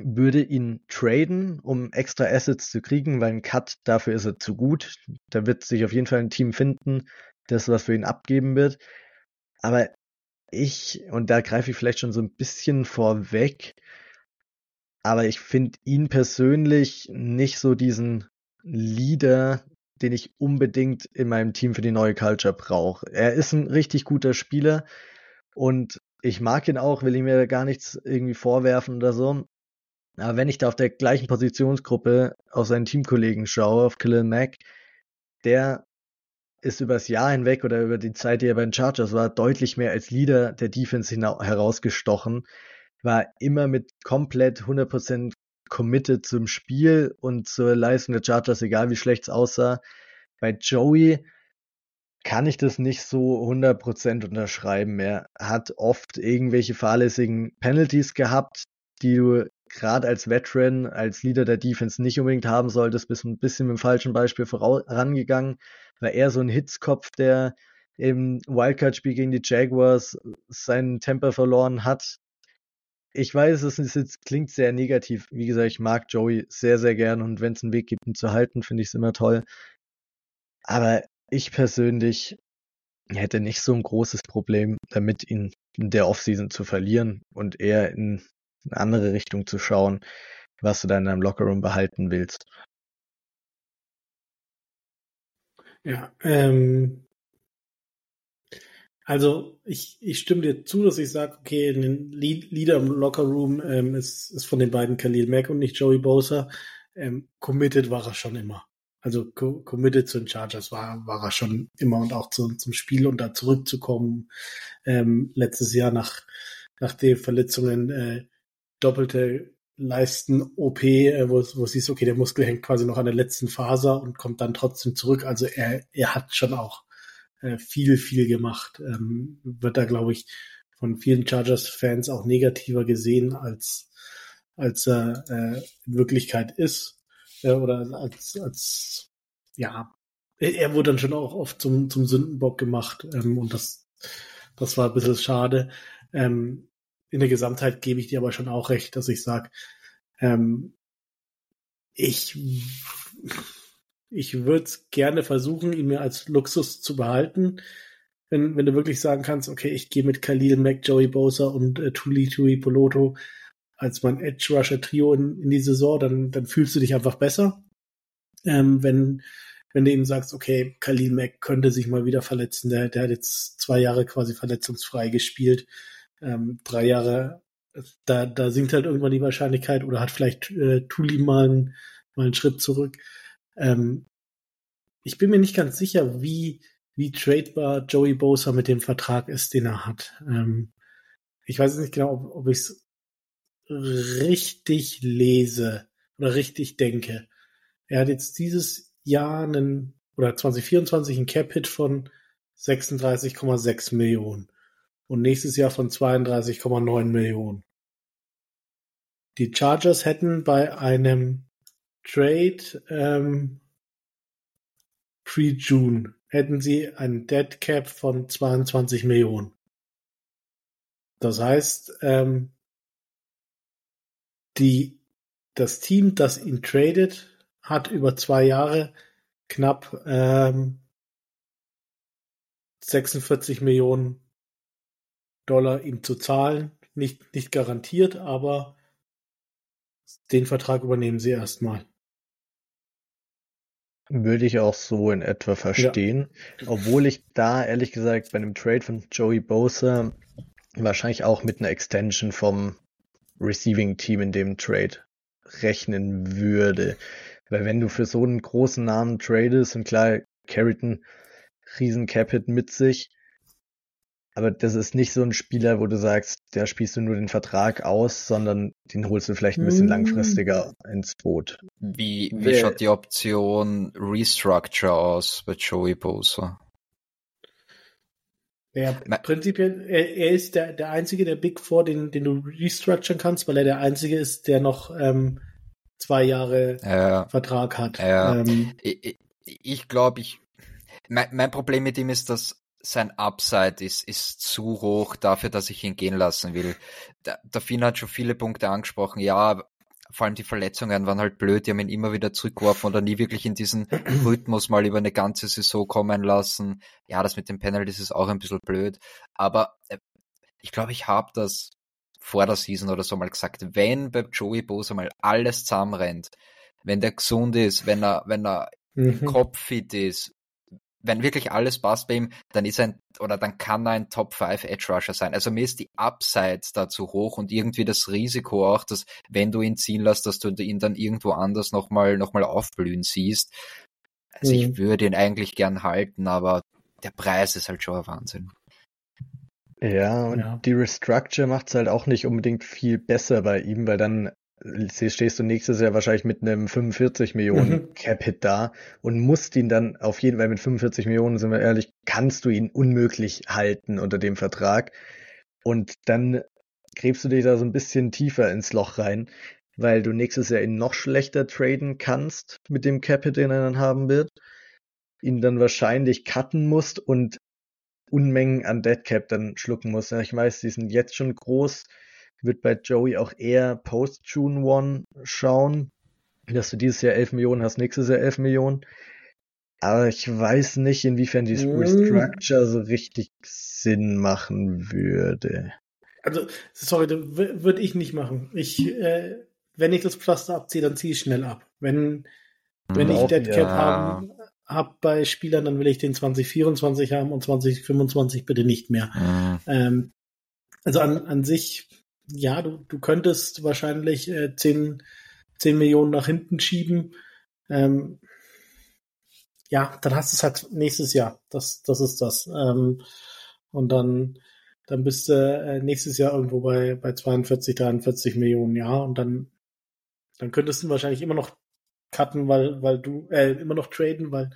würde ihn traden, um extra Assets zu kriegen, weil ein Cut, dafür ist er zu gut. Da wird sich auf jeden Fall ein Team finden, das was für ihn abgeben wird. Aber ich, und da greife ich vielleicht schon so ein bisschen vorweg, aber ich finde ihn persönlich nicht so diesen Leader, den ich unbedingt in meinem Team für die neue Culture brauche. Er ist ein richtig guter Spieler und ich mag ihn auch, will ihm mir gar nichts irgendwie vorwerfen oder so. Aber wenn ich da auf der gleichen Positionsgruppe auf seinen Teamkollegen schaue, auf Khalil Mack, der ist übers Jahr hinweg oder über die Zeit, die er bei den Chargers war, deutlich mehr als Leader der Defense herausgestochen, war immer mit komplett 100% committed zum Spiel und zur Leistung der Chargers, egal wie schlecht es aussah. Bei Joey kann ich das nicht so 100% unterschreiben. Er hat oft irgendwelche fahrlässigen Penalties gehabt, die du gerade als Veteran, als Leader der Defense nicht unbedingt haben solltest, bist ein bisschen mit dem falschen Beispiel vorangegangen, war eher so ein Hitzkopf, der im Wildcard-Spiel gegen die Jaguars seinen Temper verloren hat. Ich weiß, es klingt sehr negativ. Wie gesagt, ich mag Joey sehr, sehr gern und wenn es einen Weg gibt, ihn zu halten, finde ich es immer toll. Aber ich persönlich hätte nicht so ein großes Problem damit, ihn in der Offseason zu verlieren und eher in eine andere Richtung zu schauen, was du da in deinem Lockerroom behalten willst. Ja, ähm, also ich, ich stimme dir zu, dass ich sage, okay, ein Leader im Lockerroom ähm, ist, ist von den beiden Khalil Mack und nicht Joey Bosa. Ähm, committed war er schon immer. Also co committed zu den Chargers war, war er schon immer und auch zu, zum Spiel und da zurückzukommen. Ähm, letztes Jahr nach, nach den Verletzungen äh, doppelte Leisten-OP, äh, wo, wo hieß, okay, der Muskel hängt quasi noch an der letzten Faser und kommt dann trotzdem zurück. Also er, er hat schon auch äh, viel, viel gemacht. Ähm, wird da, glaube ich, von vielen Chargers-Fans auch negativer gesehen als, als er äh, in Wirklichkeit ist. Äh, oder als, als, ja, er wurde dann schon auch oft zum, zum Sündenbock gemacht. Ähm, und das, das war ein bisschen schade. Ähm, in der Gesamtheit gebe ich dir aber schon auch recht, dass ich sage, ähm, ich, ich würde gerne versuchen, ihn mir als Luxus zu behalten. Wenn, wenn du wirklich sagen kannst, okay, ich gehe mit Khalil Mack, Joey Bosa und äh, Tuli Tui Poloto als mein Edge Rusher Trio in, in die Saison, dann, dann fühlst du dich einfach besser. Ähm, wenn, wenn du eben sagst, okay, Khalil Mack könnte sich mal wieder verletzen, der, der hat jetzt zwei Jahre quasi verletzungsfrei gespielt, ähm, drei Jahre, da, da sinkt halt irgendwann die Wahrscheinlichkeit oder hat vielleicht äh, Tuli mal, einen, mal einen Schritt zurück. Ähm, ich bin mir nicht ganz sicher, wie, wie tradebar Joey Bosa mit dem Vertrag ist, den er hat. Ähm, ich weiß nicht genau, ob, ob ich es richtig lese oder richtig denke. Er hat jetzt dieses Jahr einen, oder 2024 einen Cap-Hit von 36,6 Millionen und nächstes Jahr von 32,9 Millionen. Die Chargers hätten bei einem Trade ähm, pre-June hätten sie einen Dead Cap von 22 Millionen. Das heißt, ähm, die, das Team, das ihn tradet, hat über zwei Jahre knapp ähm, 46 Millionen Dollar ihm zu zahlen. Nicht, nicht garantiert, aber den Vertrag übernehmen sie erstmal. Würde ich auch so in etwa verstehen. Ja. Obwohl ich da ehrlich gesagt bei einem Trade von Joey Bosa wahrscheinlich auch mit einer Extension vom Receiving Team in dem Trade rechnen würde. Weil wenn du für so einen großen Namen tradest, und klar, Carrington, riesen Capit mit sich, aber das ist nicht so ein Spieler, wo du sagst, der spielst du nur den Vertrag aus, sondern den holst du vielleicht ein bisschen mm. langfristiger ins Boot. Wie, wie schaut die Option Restructure aus bei Joey Bosa? Ja, prinzipiell, er, er, ist der, der einzige der Big Four, den, den du restructuren kannst, weil er der einzige ist, der noch ähm, zwei Jahre ja, Vertrag hat. Ja. Ähm, ich ich glaube, ich, mein, mein Problem mit ihm ist, dass sein Upside ist, ist zu hoch dafür, dass ich ihn gehen lassen will. Der, der Finn hat schon viele Punkte angesprochen. Ja, vor allem die Verletzungen waren halt blöd, die haben ihn immer wieder zurückgeworfen oder nie wirklich in diesen Rhythmus mal über eine ganze Saison kommen lassen. Ja, das mit den Penalties ist auch ein bisschen blöd, aber äh, ich glaube, ich habe das vor der Season oder so mal gesagt, wenn bei Joey Bosa mal alles zusammenrennt, wenn der gesund ist, wenn er, wenn er mhm. kopffit ist, wenn wirklich alles passt bei ihm, dann ist er ein, oder dann kann er ein Top 5 Edge Rusher sein. Also mir ist die Upside da zu hoch und irgendwie das Risiko auch, dass wenn du ihn ziehen lässt, dass du ihn dann irgendwo anders nochmal, noch mal aufblühen siehst. Also mhm. ich würde ihn eigentlich gern halten, aber der Preis ist halt schon ein Wahnsinn. Ja, und ja. die Restructure macht es halt auch nicht unbedingt viel besser bei ihm, weil dann stehst du nächstes Jahr wahrscheinlich mit einem 45 Millionen mhm. Cap-Hit da und musst ihn dann auf jeden Fall mit 45 Millionen, sind wir ehrlich, kannst du ihn unmöglich halten unter dem Vertrag. Und dann gräbst du dich da so ein bisschen tiefer ins Loch rein, weil du nächstes Jahr ihn noch schlechter traden kannst mit dem Cap-Hit, den er dann haben wird, ihn dann wahrscheinlich cutten musst und Unmengen an Deadcap dann schlucken musst. Ich weiß, die sind jetzt schon groß, wird bei Joey auch eher Post-June One schauen, dass du dieses Jahr 11 Millionen hast, nächstes Jahr 11 Millionen. Aber ich weiß nicht, inwiefern die mm. Restructure so richtig Sinn machen würde. Also, sorry, würde ich nicht machen. Ich, äh, wenn ich das Pflaster abziehe, dann ziehe ich schnell ab. Wenn, wenn ich Deadcap ja. haben hab bei Spielern, dann will ich den 2024 haben und 2025 bitte nicht mehr. Mhm. Ähm, also an, an sich ja, du, du könntest wahrscheinlich äh, 10, 10 Millionen nach hinten schieben. Ähm, ja, dann hast du es halt nächstes Jahr. Das, das ist das. Ähm, und dann, dann bist du äh, nächstes Jahr irgendwo bei, bei 42, 43 Millionen, ja. Und dann, dann könntest du wahrscheinlich immer noch cutten, weil, weil du, äh, immer noch traden, weil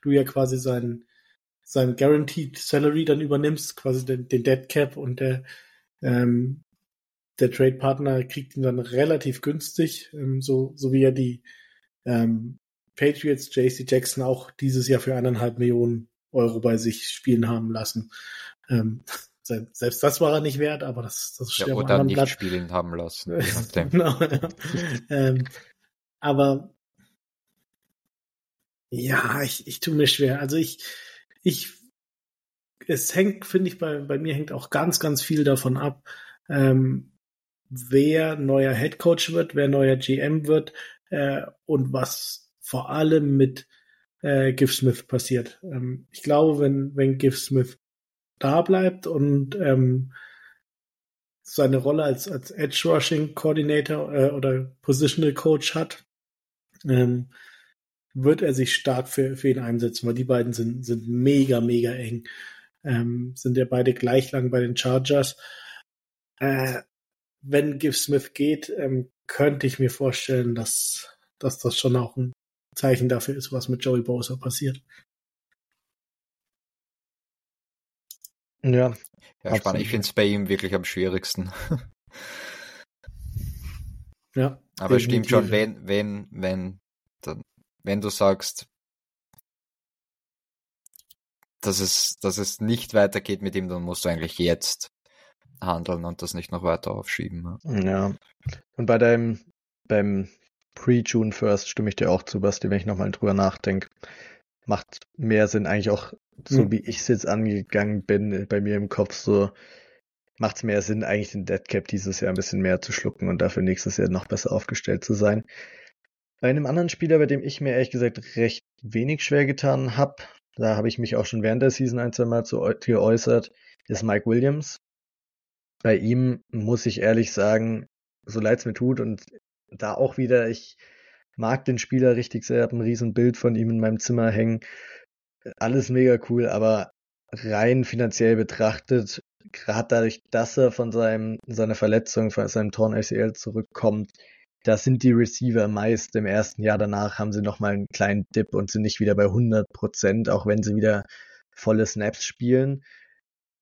du ja quasi sein, sein Guaranteed Salary dann übernimmst, quasi den, den Dead Cap und der, ähm, der Trade-Partner kriegt ihn dann relativ günstig, ähm, so, so wie er die ähm, Patriots JC Jackson auch dieses Jahr für eineinhalb Millionen Euro bei sich spielen haben lassen. Ähm, selbst das war er nicht wert, aber das, das steht ja, oder nicht Blatt. spielen haben lassen. genau, ja. ähm, aber ja, ich, ich tue mir schwer. Also ich, ich, es hängt, finde ich, bei, bei mir hängt auch ganz, ganz viel davon ab, ähm, wer neuer Head Coach wird, wer neuer GM wird äh, und was vor allem mit äh, Giff Smith passiert. Ähm, ich glaube, wenn, wenn Giff Smith da bleibt und ähm, seine Rolle als, als Edge Rushing Coordinator äh, oder Positional Coach hat, ähm, wird er sich stark für, für ihn einsetzen, weil die beiden sind, sind mega, mega eng. Ähm, sind ja beide gleich lang bei den Chargers. Äh, wenn Giff Smith geht, ähm, könnte ich mir vorstellen, dass, dass das schon auch ein Zeichen dafür ist, was mit Joey Bosa passiert. Ja. Ja, spannend. Ich finde es bei ihm wirklich am schwierigsten. ja. Aber es stimmt schon, wenn, wenn, wenn, dann, wenn du sagst, dass es, dass es nicht weitergeht mit ihm, dann musst du eigentlich jetzt handeln und das nicht noch weiter aufschieben. Ja. Und bei deinem, beim Pre-June First stimme ich dir auch zu, Basti, wenn ich nochmal drüber nachdenke. Macht mehr Sinn eigentlich auch, so hm. wie ich es jetzt angegangen bin, bei mir im Kopf so, macht es mehr Sinn, eigentlich den Deadcap dieses Jahr ein bisschen mehr zu schlucken und dafür nächstes Jahr noch besser aufgestellt zu sein. Bei einem anderen Spieler, bei dem ich mir ehrlich gesagt recht wenig schwer getan habe, da habe ich mich auch schon während der Season ein, zwei Mal zu geäußert, ist Mike Williams. Bei ihm muss ich ehrlich sagen, so leid es mir tut und da auch wieder, ich mag den Spieler richtig sehr, habe ein riesen Bild von ihm in meinem Zimmer hängen. Alles mega cool, aber rein finanziell betrachtet, gerade dadurch, dass er von seinem, seiner Verletzung, von seinem Torn ACL zurückkommt, da sind die Receiver meist im ersten Jahr danach haben sie nochmal einen kleinen Dip und sind nicht wieder bei 100 Prozent, auch wenn sie wieder volle Snaps spielen.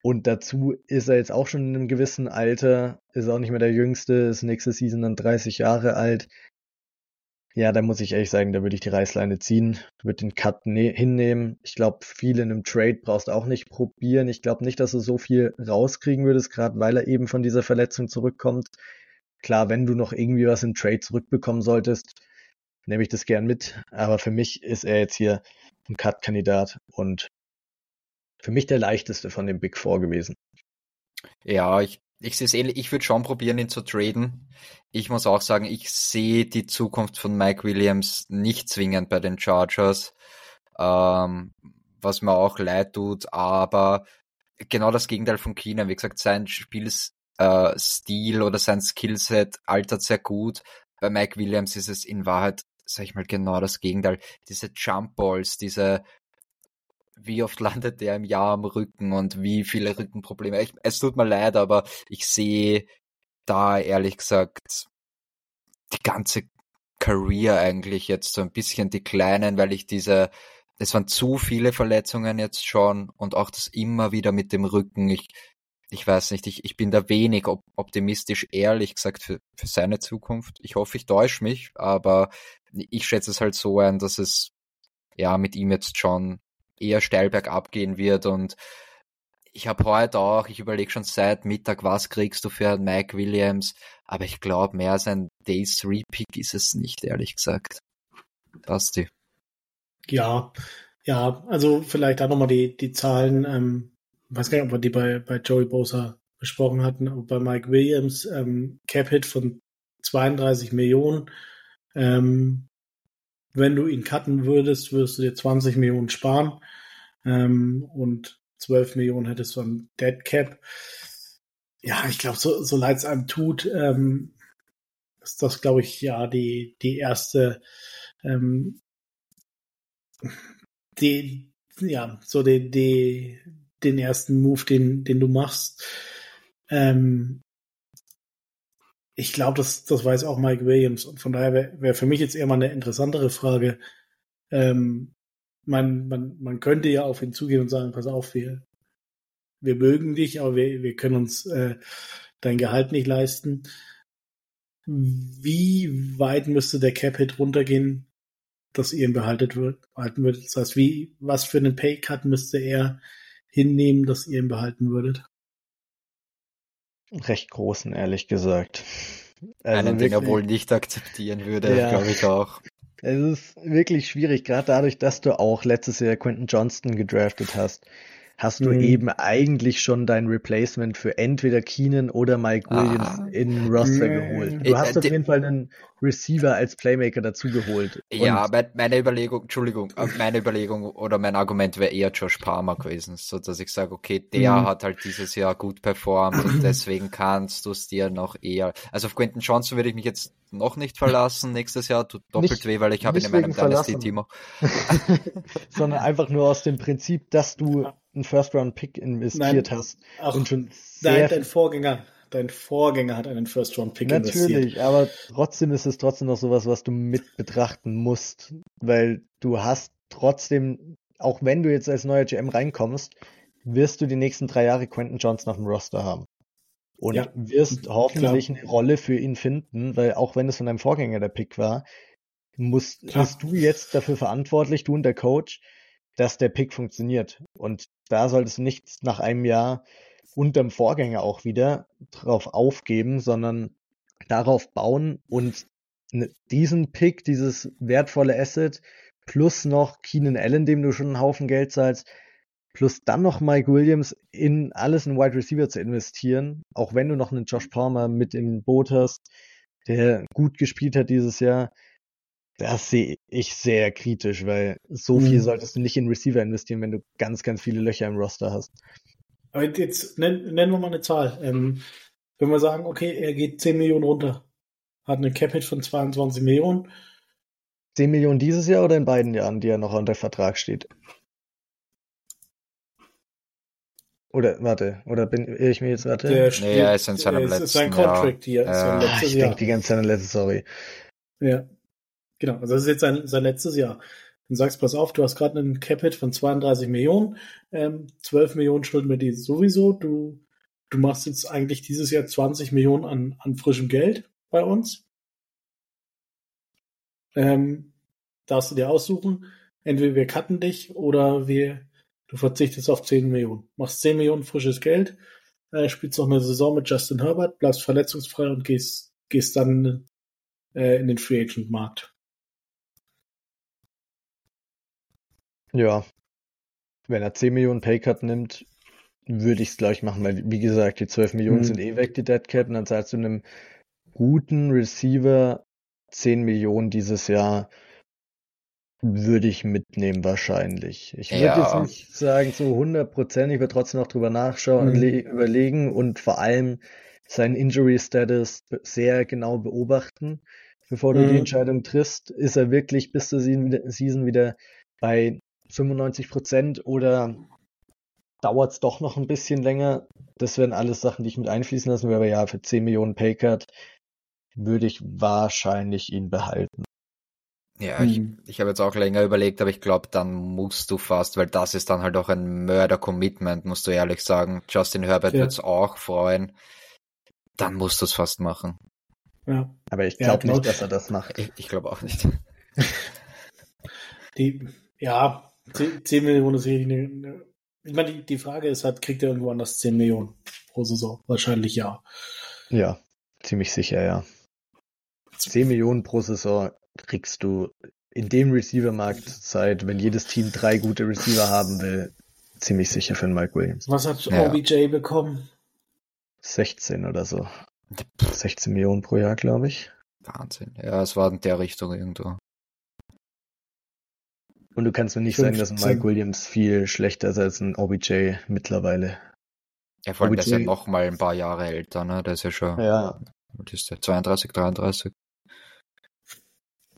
Und dazu ist er jetzt auch schon in einem gewissen Alter, ist auch nicht mehr der Jüngste, ist nächste Season dann 30 Jahre alt. Ja, da muss ich ehrlich sagen, da würde ich die Reißleine ziehen, würde den Cut ne hinnehmen. Ich glaube, viel in einem Trade brauchst du auch nicht probieren. Ich glaube nicht, dass du so viel rauskriegen würdest, gerade weil er eben von dieser Verletzung zurückkommt. Klar, wenn du noch irgendwie was im Trade zurückbekommen solltest, nehme ich das gern mit. Aber für mich ist er jetzt hier ein Cut-Kandidat und für mich der leichteste von den Big Four gewesen. Ja, ich, ich sehe es ähnlich. Ich würde schon probieren, ihn zu traden. Ich muss auch sagen, ich sehe die Zukunft von Mike Williams nicht zwingend bei den Chargers, ähm, was mir auch leid tut, aber genau das Gegenteil von Keenan. Wie gesagt, sein Spielstil äh, oder sein Skillset altert sehr gut. Bei Mike Williams ist es in Wahrheit, sag ich mal, genau das Gegenteil. Diese Jump Balls, diese wie oft landet der im Jahr am Rücken und wie viele Rückenprobleme. Ich, es tut mir leid, aber ich sehe da ehrlich gesagt die ganze Career eigentlich jetzt so ein bisschen declinen, weil ich diese, es waren zu viele Verletzungen jetzt schon und auch das immer wieder mit dem Rücken. Ich, ich weiß nicht, ich, ich bin da wenig optimistisch, ehrlich gesagt, für, für seine Zukunft. Ich hoffe, ich täusche mich, aber ich schätze es halt so ein, dass es ja mit ihm jetzt schon eher steil bergab gehen wird und ich habe heute auch, ich überlege schon seit Mittag, was kriegst du für Mike Williams, aber ich glaube, mehr als ein Day 3 Pick ist es nicht, ehrlich gesagt. Basti. Ja, ja, also vielleicht auch nochmal die, die Zahlen, ähm, weiß gar nicht, ob wir die bei, bei Joey Bosa besprochen hatten, aber bei Mike Williams, ähm, Cap-Hit von 32 Millionen, ähm, wenn du ihn cutten würdest, würdest du dir 20 Millionen sparen ähm, und 12 Millionen hättest du am Dead Cap. Ja, ich glaube, so, so leid es einem tut, ähm, ist das, glaube ich, ja die, die erste, ähm, die, ja, so die, die, den ersten Move, den, den du machst. Ähm, ich glaube, das, das weiß auch Mike Williams. Und von daher wäre wär für mich jetzt eher mal eine interessantere Frage. Ähm, man, man, man könnte ja auf ihn zugehen und sagen, pass auf, wir, wir mögen dich, aber wir, wir können uns äh, dein Gehalt nicht leisten. Wie weit müsste der Cap-Hit runtergehen, dass ihr ihn behaltet wird, behalten würdet? Das heißt, wie, was für einen Pay-Cut müsste er hinnehmen, dass ihr ihn behalten würdet? Recht großen, ehrlich gesagt. Also Einen, den er wohl nicht akzeptieren würde, ja. glaube ich auch. Es ist wirklich schwierig, gerade dadurch, dass du auch letztes Jahr Quentin Johnston gedraftet hast hast du mhm. eben eigentlich schon dein Replacement für entweder Keenan oder Mike Williams ah. in Roster mhm. geholt. Du äh, hast auf jeden Fall einen Receiver als Playmaker dazu geholt. Ja, meine Überlegung, Entschuldigung, äh, meine Überlegung oder mein Argument wäre eher Josh Palmer gewesen, so dass ich sage, okay, der mhm. hat halt dieses Jahr gut performt und deswegen kannst du es dir noch eher, also auf Quentin Johnson würde ich mich jetzt noch nicht verlassen nächstes Jahr, tut doppelt nicht, weh, weil ich habe ihn in meinem Dynasty-Team Sondern einfach nur aus dem Prinzip, dass du einen First-Round-Pick investiert Nein, hast. Ach, und schon sehr dein, dein Vorgänger, dein Vorgänger hat einen First-Round-Pick investiert. Natürlich, aber trotzdem ist es trotzdem noch sowas, was du mit betrachten musst, weil du hast trotzdem, auch wenn du jetzt als neuer GM reinkommst, wirst du die nächsten drei Jahre Quentin Johnson auf dem Roster haben. Und ja, wirst hoffentlich klar. eine Rolle für ihn finden, weil auch wenn es von deinem Vorgänger der Pick war, musst, bist du jetzt dafür verantwortlich, du und der Coach, dass der Pick funktioniert. Und da solltest du nicht nach einem Jahr unterm Vorgänger auch wieder drauf aufgeben, sondern darauf bauen und diesen Pick, dieses wertvolle Asset, plus noch Keenan Allen, dem du schon einen Haufen Geld zahlst, plus dann noch Mike Williams in alles in Wide Receiver zu investieren, auch wenn du noch einen Josh Palmer mit im Boot hast, der gut gespielt hat dieses Jahr, das sehe ich sehr kritisch, weil so viel mhm. solltest du nicht in Receiver investieren, wenn du ganz, ganz viele Löcher im Roster hast. Aber jetzt nennen, nennen wir mal eine Zahl. Ähm, wenn wir sagen, okay, er geht 10 Millionen runter, hat eine Cap-Hit von 22 Millionen. 10 Millionen dieses Jahr oder in beiden Jahren, die er noch unter Vertrag steht? Oder, warte, oder bin ich mir jetzt, warte? Der nee, er ist in seinem letzten ist sein Contract hier. Ja. Ist ah, ich denke die ganze Zeit an letztes, sorry. Ja. Genau, also das ist jetzt sein, sein letztes Jahr. Dann sagst, pass auf, du hast gerade einen Capit von 32 Millionen, ähm, 12 Millionen schulden wir dir sowieso. Du, du machst jetzt eigentlich dieses Jahr 20 Millionen an, an frischem Geld bei uns. Ähm, darfst du dir aussuchen, entweder wir cutten dich oder wir, du verzichtest auf 10 Millionen. Machst 10 Millionen frisches Geld, äh, spielst noch eine Saison mit Justin Herbert, bleibst verletzungsfrei und gehst, gehst dann äh, in den Free Agent Markt. Ja. Wenn er 10 Millionen Paycut nimmt, würde ich es gleich machen, weil, wie gesagt, die 12 Millionen mhm. sind eh weg, die Dead Cap, und dann zahlst du einem guten Receiver 10 Millionen dieses Jahr, würde ich mitnehmen wahrscheinlich. Ich würde ja. jetzt nicht sagen zu 100 Prozent, ich würde trotzdem noch drüber nachschauen, mhm. überlegen und vor allem seinen Injury Status sehr genau beobachten, bevor du mhm. die Entscheidung triffst. Ist er wirklich bis zur Season wieder bei 95 Prozent oder dauert es doch noch ein bisschen länger? Das wären alles Sachen, die ich mit einfließen lassen würde. Aber ja, für 10 Millionen Paycard würde ich wahrscheinlich ihn behalten. Ja, hm. ich, ich habe jetzt auch länger überlegt, aber ich glaube, dann musst du fast, weil das ist dann halt auch ein Mörder-Commitment, musst du ehrlich sagen. Justin Herbert ja. wird es auch freuen. Dann musst du es fast machen. Ja. Aber ich glaube ja, nicht, dass er das macht. Ich, ich glaube auch nicht. Die, ja, 10 Millionen sehe ich nicht. Ich meine, die, die Frage ist halt, kriegt er irgendwo anders 10 Millionen pro Saison? Wahrscheinlich ja. Ja, ziemlich sicher, ja. 10 Millionen pro Saison kriegst du in dem Receiver-Markt seit, wenn jedes Team drei gute Receiver haben will, ziemlich sicher für den Mike Williams. Was hat ja. OBJ bekommen? 16 oder so. 16 Millionen pro Jahr, glaube ich. Wahnsinn. Ja, es war in der Richtung irgendwo. Und du kannst mir nicht 15. sagen, dass ein Mike Williams viel schlechter ist als ein OBJ mittlerweile. Ja, vor allem, OBJ, der ist ja noch mal ein paar Jahre älter, ne? Der ist ja schon. Ja. Was ist der? 32, 33?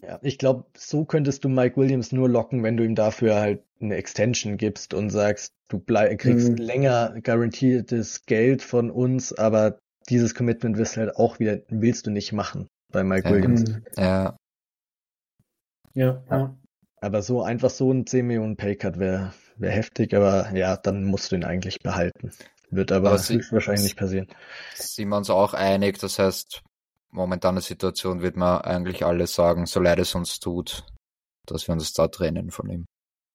Ja, ich glaube, so könntest du Mike Williams nur locken, wenn du ihm dafür halt eine Extension gibst und sagst, du bleib, kriegst mhm. länger garantiertes Geld von uns, aber dieses Commitment wirst halt auch wieder, willst du nicht machen bei Mike ja. Williams. Ja. Ja, ja. Aber so einfach so ein 10 Millionen Paycut wäre wär heftig, aber ja, dann musst du ihn eigentlich behalten. Wird aber, aber sie, wahrscheinlich nicht passieren. Sind wir uns auch einig, das heißt, momentane Situation wird man eigentlich alle sagen, so leid es uns tut, dass wir uns da trennen von ihm.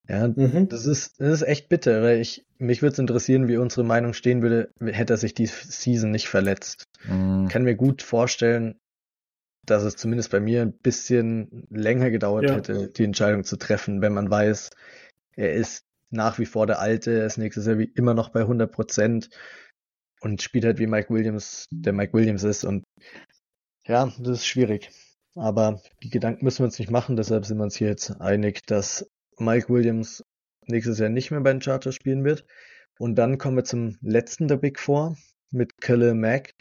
Ja, mhm. das ist, das ist echt bitter, weil ich, mich würde es interessieren, wie unsere Meinung stehen würde, hätte er sich die Season nicht verletzt. Mhm. Ich kann mir gut vorstellen, dass es zumindest bei mir ein bisschen länger gedauert ja. hätte, die Entscheidung zu treffen, wenn man weiß, er ist nach wie vor der Alte, er ist nächstes Jahr wie immer noch bei 100 Prozent und spielt halt wie Mike Williams, der Mike Williams ist und ja, das ist schwierig. Aber die Gedanken müssen wir uns nicht machen, deshalb sind wir uns hier jetzt einig, dass Mike Williams nächstes Jahr nicht mehr bei den Chargers spielen wird. Und dann kommen wir zum letzten der Big Four mit Khalil Mack.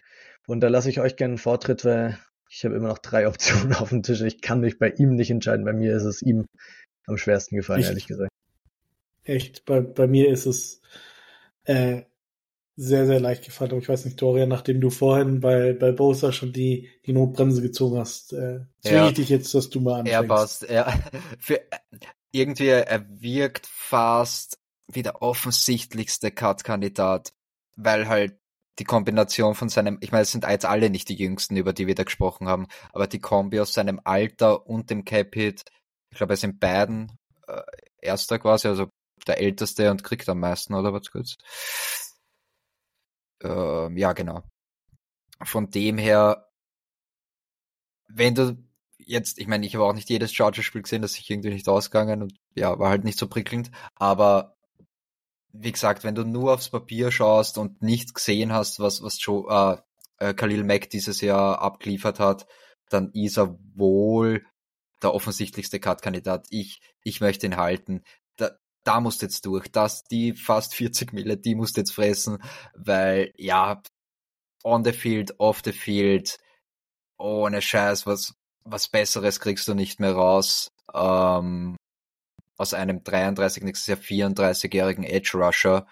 Und da lasse ich euch gerne einen Vortritt, weil ich habe immer noch drei Optionen auf dem Tisch. Ich kann mich bei ihm nicht entscheiden. Bei mir ist es ihm am schwersten gefallen, Echt? ehrlich gesagt. Echt, bei, bei mir ist es äh, sehr, sehr leicht gefallen. Aber ich weiß nicht, Dorian, nachdem du vorhin bei, bei Bosa schon die, die Notbremse gezogen hast, äh, zwinge ja. ich dich jetzt, dass du mal anfängst. Er passt. Er, für, irgendwie, er wirkt fast wie der offensichtlichste Cut-Kandidat, weil halt die Kombination von seinem, ich meine, es sind jetzt alle nicht die jüngsten, über die wir da gesprochen haben, aber die Kombi aus seinem Alter und dem Cap-Hit, ich glaube, er ist in beiden äh, erster quasi, also der älteste und kriegt am meisten, oder was kurz? Ähm, ja, genau. Von dem her, wenn du jetzt, ich meine, ich habe auch nicht jedes Chargers-Spiel gesehen, das sich irgendwie nicht ausgegangen und ja, war halt nicht so prickelnd. Aber wie gesagt, wenn du nur aufs Papier schaust und nicht gesehen hast, was, was Joe, äh, äh, Khalil Mack dieses Jahr abgeliefert hat, dann ist er wohl der offensichtlichste Cut-Kandidat. Ich, ich möchte ihn halten. Da, da musst jetzt durch. Das, die fast 40 Mille, die musst jetzt fressen, weil, ja, on the field, off the field, ohne Scheiß, was, was Besseres kriegst du nicht mehr raus. Ähm, aus einem 33, nächstes Jahr 34-jährigen Edge Rusher.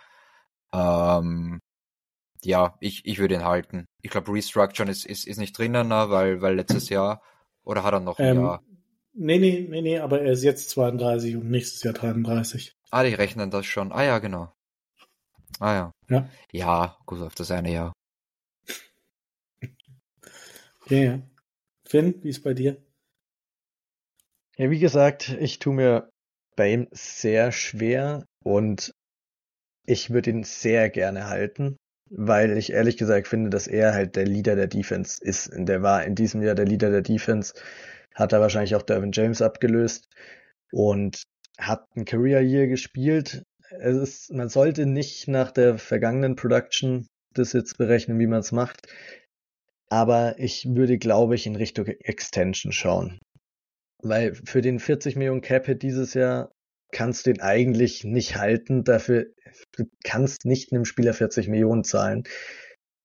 Ähm, ja, ich, ich würde ihn halten. Ich glaube, Restructuren ist, ist, ist nicht drinnen, ne, weil, weil letztes Jahr, oder hat er noch ein ähm, Jahr? Nee, nee, nee, nee, aber er ist jetzt 32 und nächstes Jahr 33. Ah, die rechnen das schon. Ah ja, genau. Ah ja. Ja, ja gut, auf das eine Jahr. Ja, ja. Finn, wie ist bei dir? Ja, wie gesagt, ich tue mir bei ihm sehr schwer und ich würde ihn sehr gerne halten, weil ich ehrlich gesagt finde, dass er halt der Leader der Defense ist. Der war in diesem Jahr der Leader der Defense, hat er wahrscheinlich auch Dervin James abgelöst und hat ein Career Year gespielt. Es ist, man sollte nicht nach der vergangenen Production das jetzt berechnen, wie man es macht. Aber ich würde, glaube ich, in Richtung Extension schauen. Weil für den 40 Millionen Cap-Hit dieses Jahr kannst du den eigentlich nicht halten. Dafür, du kannst nicht einem Spieler 40 Millionen zahlen.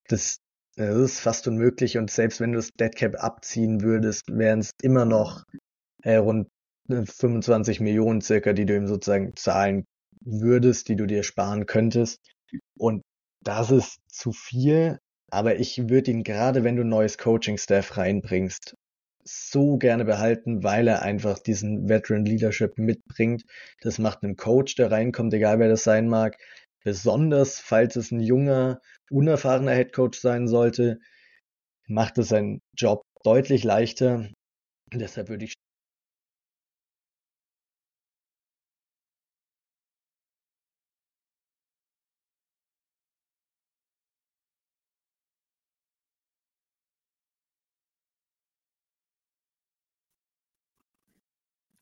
Das, das ist fast unmöglich. Und selbst wenn du das Dead Cap abziehen würdest, wären es immer noch äh, rund 25 Millionen circa, die du ihm sozusagen zahlen würdest, die du dir sparen könntest. Und das ist zu viel. Aber ich würde ihn gerade, wenn du neues Coaching-Staff reinbringst, so gerne behalten, weil er einfach diesen Veteran Leadership mitbringt. Das macht einen Coach, der reinkommt, egal wer das sein mag. Besonders, falls es ein junger, unerfahrener Head Coach sein sollte, macht es seinen Job deutlich leichter. Und deshalb würde ich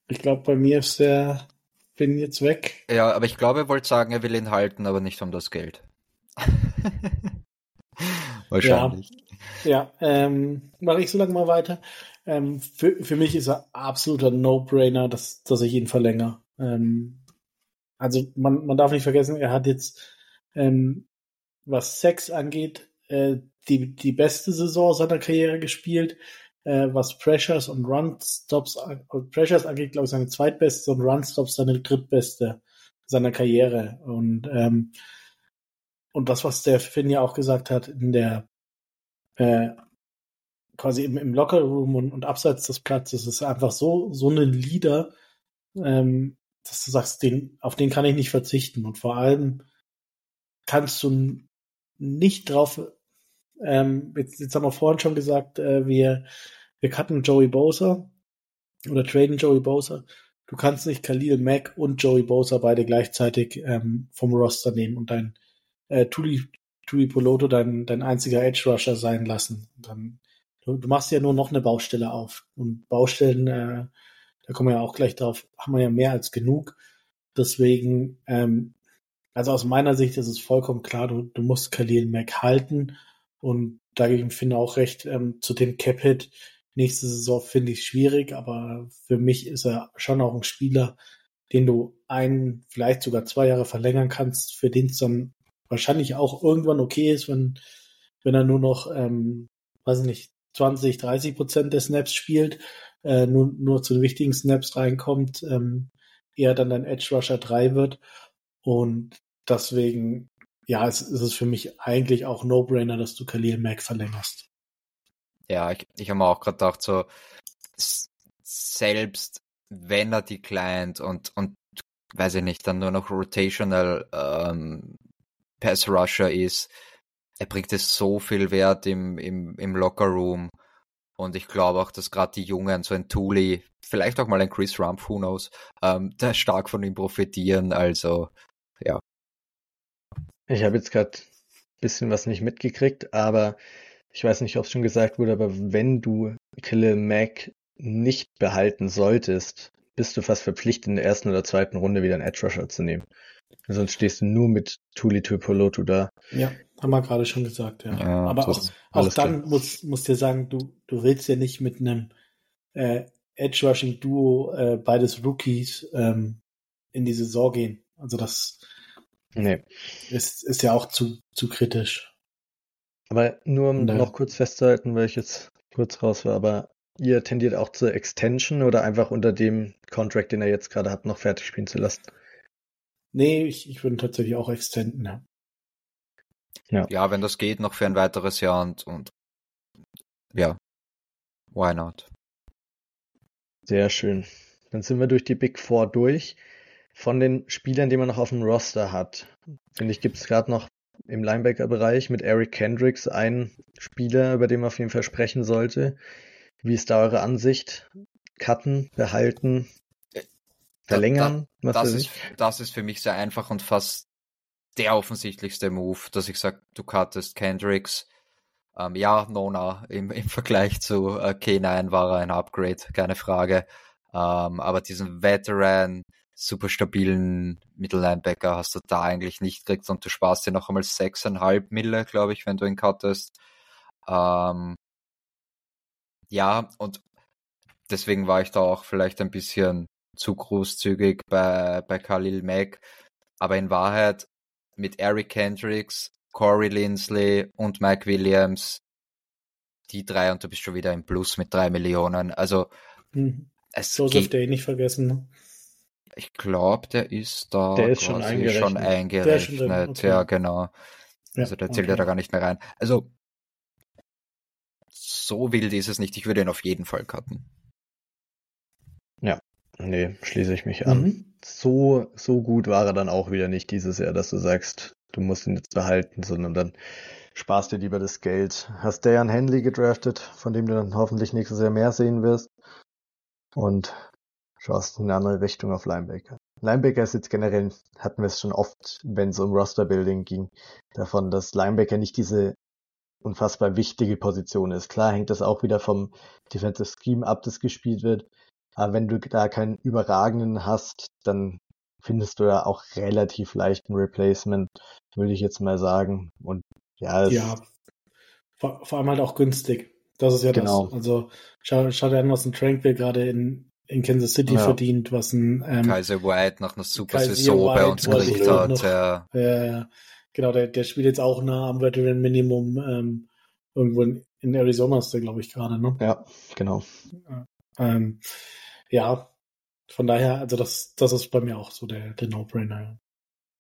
Ich glaube, bei mir ist der bin jetzt weg. Ja, aber ich glaube, er wollte sagen, er will ihn halten, aber nicht um das Geld. Wahrscheinlich. Ja, ja ähm, mache ich so lange mal weiter. Ähm, für, für mich ist er absoluter No-Brainer, dass, dass ich ihn verlängere. Ähm, also man, man darf nicht vergessen, er hat jetzt, ähm, was Sex angeht, äh, die, die beste Saison seiner Karriere gespielt äh, was Pressures und Run-Stops, Pressures angeht, glaube ich, seine zweitbeste und Run-Stops seine drittbeste seiner Karriere. Und, ähm, und das, was der Finn ja auch gesagt hat, in der äh, quasi im, im Locker-Room und, und abseits des Platzes, ist einfach so, so ein Leader, ähm, dass du sagst, den, auf den kann ich nicht verzichten. Und vor allem kannst du nicht drauf, ähm, jetzt, jetzt haben wir vorhin schon gesagt, äh, wir, wir cutten Joey Bosa oder traden Joey Bosa. Du kannst nicht Khalil Mack und Joey Bosa beide gleichzeitig ähm, vom Roster nehmen und dein äh, Tuli, Tuli Poloto dein, dein einziger Edge Rusher sein lassen. Dann, du, du machst ja nur noch eine Baustelle auf. Und Baustellen, äh, da kommen wir ja auch gleich drauf, haben wir ja mehr als genug. Deswegen, ähm, also aus meiner Sicht ist es vollkommen klar, du, du musst Khalil Mack halten. Und da gebe ich finde auch recht, ähm, zu dem Cap-Hit nächste Saison finde ich schwierig, aber für mich ist er schon auch ein Spieler, den du ein, vielleicht sogar zwei Jahre verlängern kannst, für den es dann wahrscheinlich auch irgendwann okay ist, wenn, wenn er nur noch, ähm, weiß ich nicht, 20, 30 Prozent der Snaps spielt, äh, nur, nur zu den wichtigen Snaps reinkommt, ähm, eher dann ein Edge Rusher 3 wird. Und deswegen, ja, es, es ist für mich eigentlich auch No-Brainer, dass du Khalil Mack verlängerst. Ja, ich, ich habe mir auch gerade gedacht, so selbst wenn er die Client und, und weiß ich nicht, dann nur noch Rotational ähm, Pass Rusher ist, er bringt es so viel Wert im, im, im Locker Room. Und ich glaube auch, dass gerade die Jungen, so ein Thule, vielleicht auch mal ein Chris Rumpf, who knows, ähm, da stark von ihm profitieren. Also. Ich habe jetzt gerade ein bisschen was nicht mitgekriegt, aber ich weiß nicht, ob es schon gesagt wurde, aber wenn du Khalil Mack nicht behalten solltest, bist du fast verpflichtet, in der ersten oder zweiten Runde wieder einen Edge Rusher zu nehmen. Sonst stehst du nur mit Tuli Tupolotu da. Ja, haben wir gerade schon gesagt, ja. ja Aber auch, auch dann muss, muss dir sagen, du, du willst ja nicht mit einem äh, Edge Rushing Duo äh, beides Rookies ähm, in die Saison gehen. Also das nee. ist, ist ja auch zu, zu kritisch. Aber nur um noch kurz festzuhalten, weil ich jetzt kurz raus war, aber ihr tendiert auch zur Extension oder einfach unter dem Contract, den er jetzt gerade hat, noch fertig spielen zu lassen? Nee, ich, ich würde tatsächlich auch extenden, ja. ja. Ja, wenn das geht, noch für ein weiteres Jahr und, und ja, why not? Sehr schön. Dann sind wir durch die Big Four durch. Von den Spielern, die man noch auf dem Roster hat, finde ich, gibt es gerade noch im Linebacker-Bereich mit Eric Kendricks einen Spieler, über den man auf jeden Fall sprechen sollte. Wie ist da eure Ansicht? Cutten, behalten? verlängern. Da, da, das, ist, das ist für mich sehr einfach und fast der offensichtlichste Move, dass ich sage, du cuttest Kendricks. Ähm, ja, Nona im, im Vergleich zu äh, K9 war er ein Upgrade, keine Frage. Ähm, aber diesen Veteran, super stabilen Mittellinebacker hast du da eigentlich nicht gekriegt und du sparst dir noch einmal 6,5 Mille, glaube ich, wenn du ihn cuttest. Ähm, ja, und deswegen war ich da auch vielleicht ein bisschen zu großzügig bei, bei Khalil Mack. Aber in Wahrheit mit Eric Hendricks, Corey Lindsley und Mike Williams, die drei und du bist schon wieder im Plus mit drei Millionen. Also mhm. es Joseph Day nicht vergessen. Ich glaube, der ist da der ist schon eingerechnet. Schon eingerechnet. Okay. Ja, genau. Also der zählt okay. ja da gar nicht mehr rein. Also so wild ist es nicht. Ich würde ihn auf jeden Fall cutten. Ja, Nee, schließe ich mich an. Mhm. So, so gut war er dann auch wieder nicht dieses Jahr, dass du sagst, du musst ihn jetzt behalten, sondern dann sparst dir lieber das Geld. Hast Dayan Henley gedraftet, von dem du dann hoffentlich nächstes Jahr mehr sehen wirst. Und schaust in eine andere Richtung auf Linebacker. Linebacker ist jetzt generell, hatten wir es schon oft, wenn es um Roster-Building ging, davon, dass Linebacker nicht diese unfassbar wichtige Position ist. Klar hängt das auch wieder vom Defensive Scheme ab, das gespielt wird. Aber wenn du da keinen überragenden hast, dann findest du ja auch relativ leicht ein Replacement, würde ich jetzt mal sagen. Und ja, ja vor, vor, allem halt auch günstig. Das ist ja genau. das. Also schau, schau dir an, was ein Tranquil gerade in, in Kansas City ja. verdient, was ein ähm, Kaiser White nach einer super Kaiser Saison White, bei uns gekriegt hat. Noch, ja. Äh, genau, der, der spielt jetzt auch nah am Veteran Minimum ähm, irgendwo in, in Arizona ist der, glaube ich, gerade, ne? Ja, genau. Ähm, ja, von daher, also das, das ist bei mir auch so der, der No-Brainer.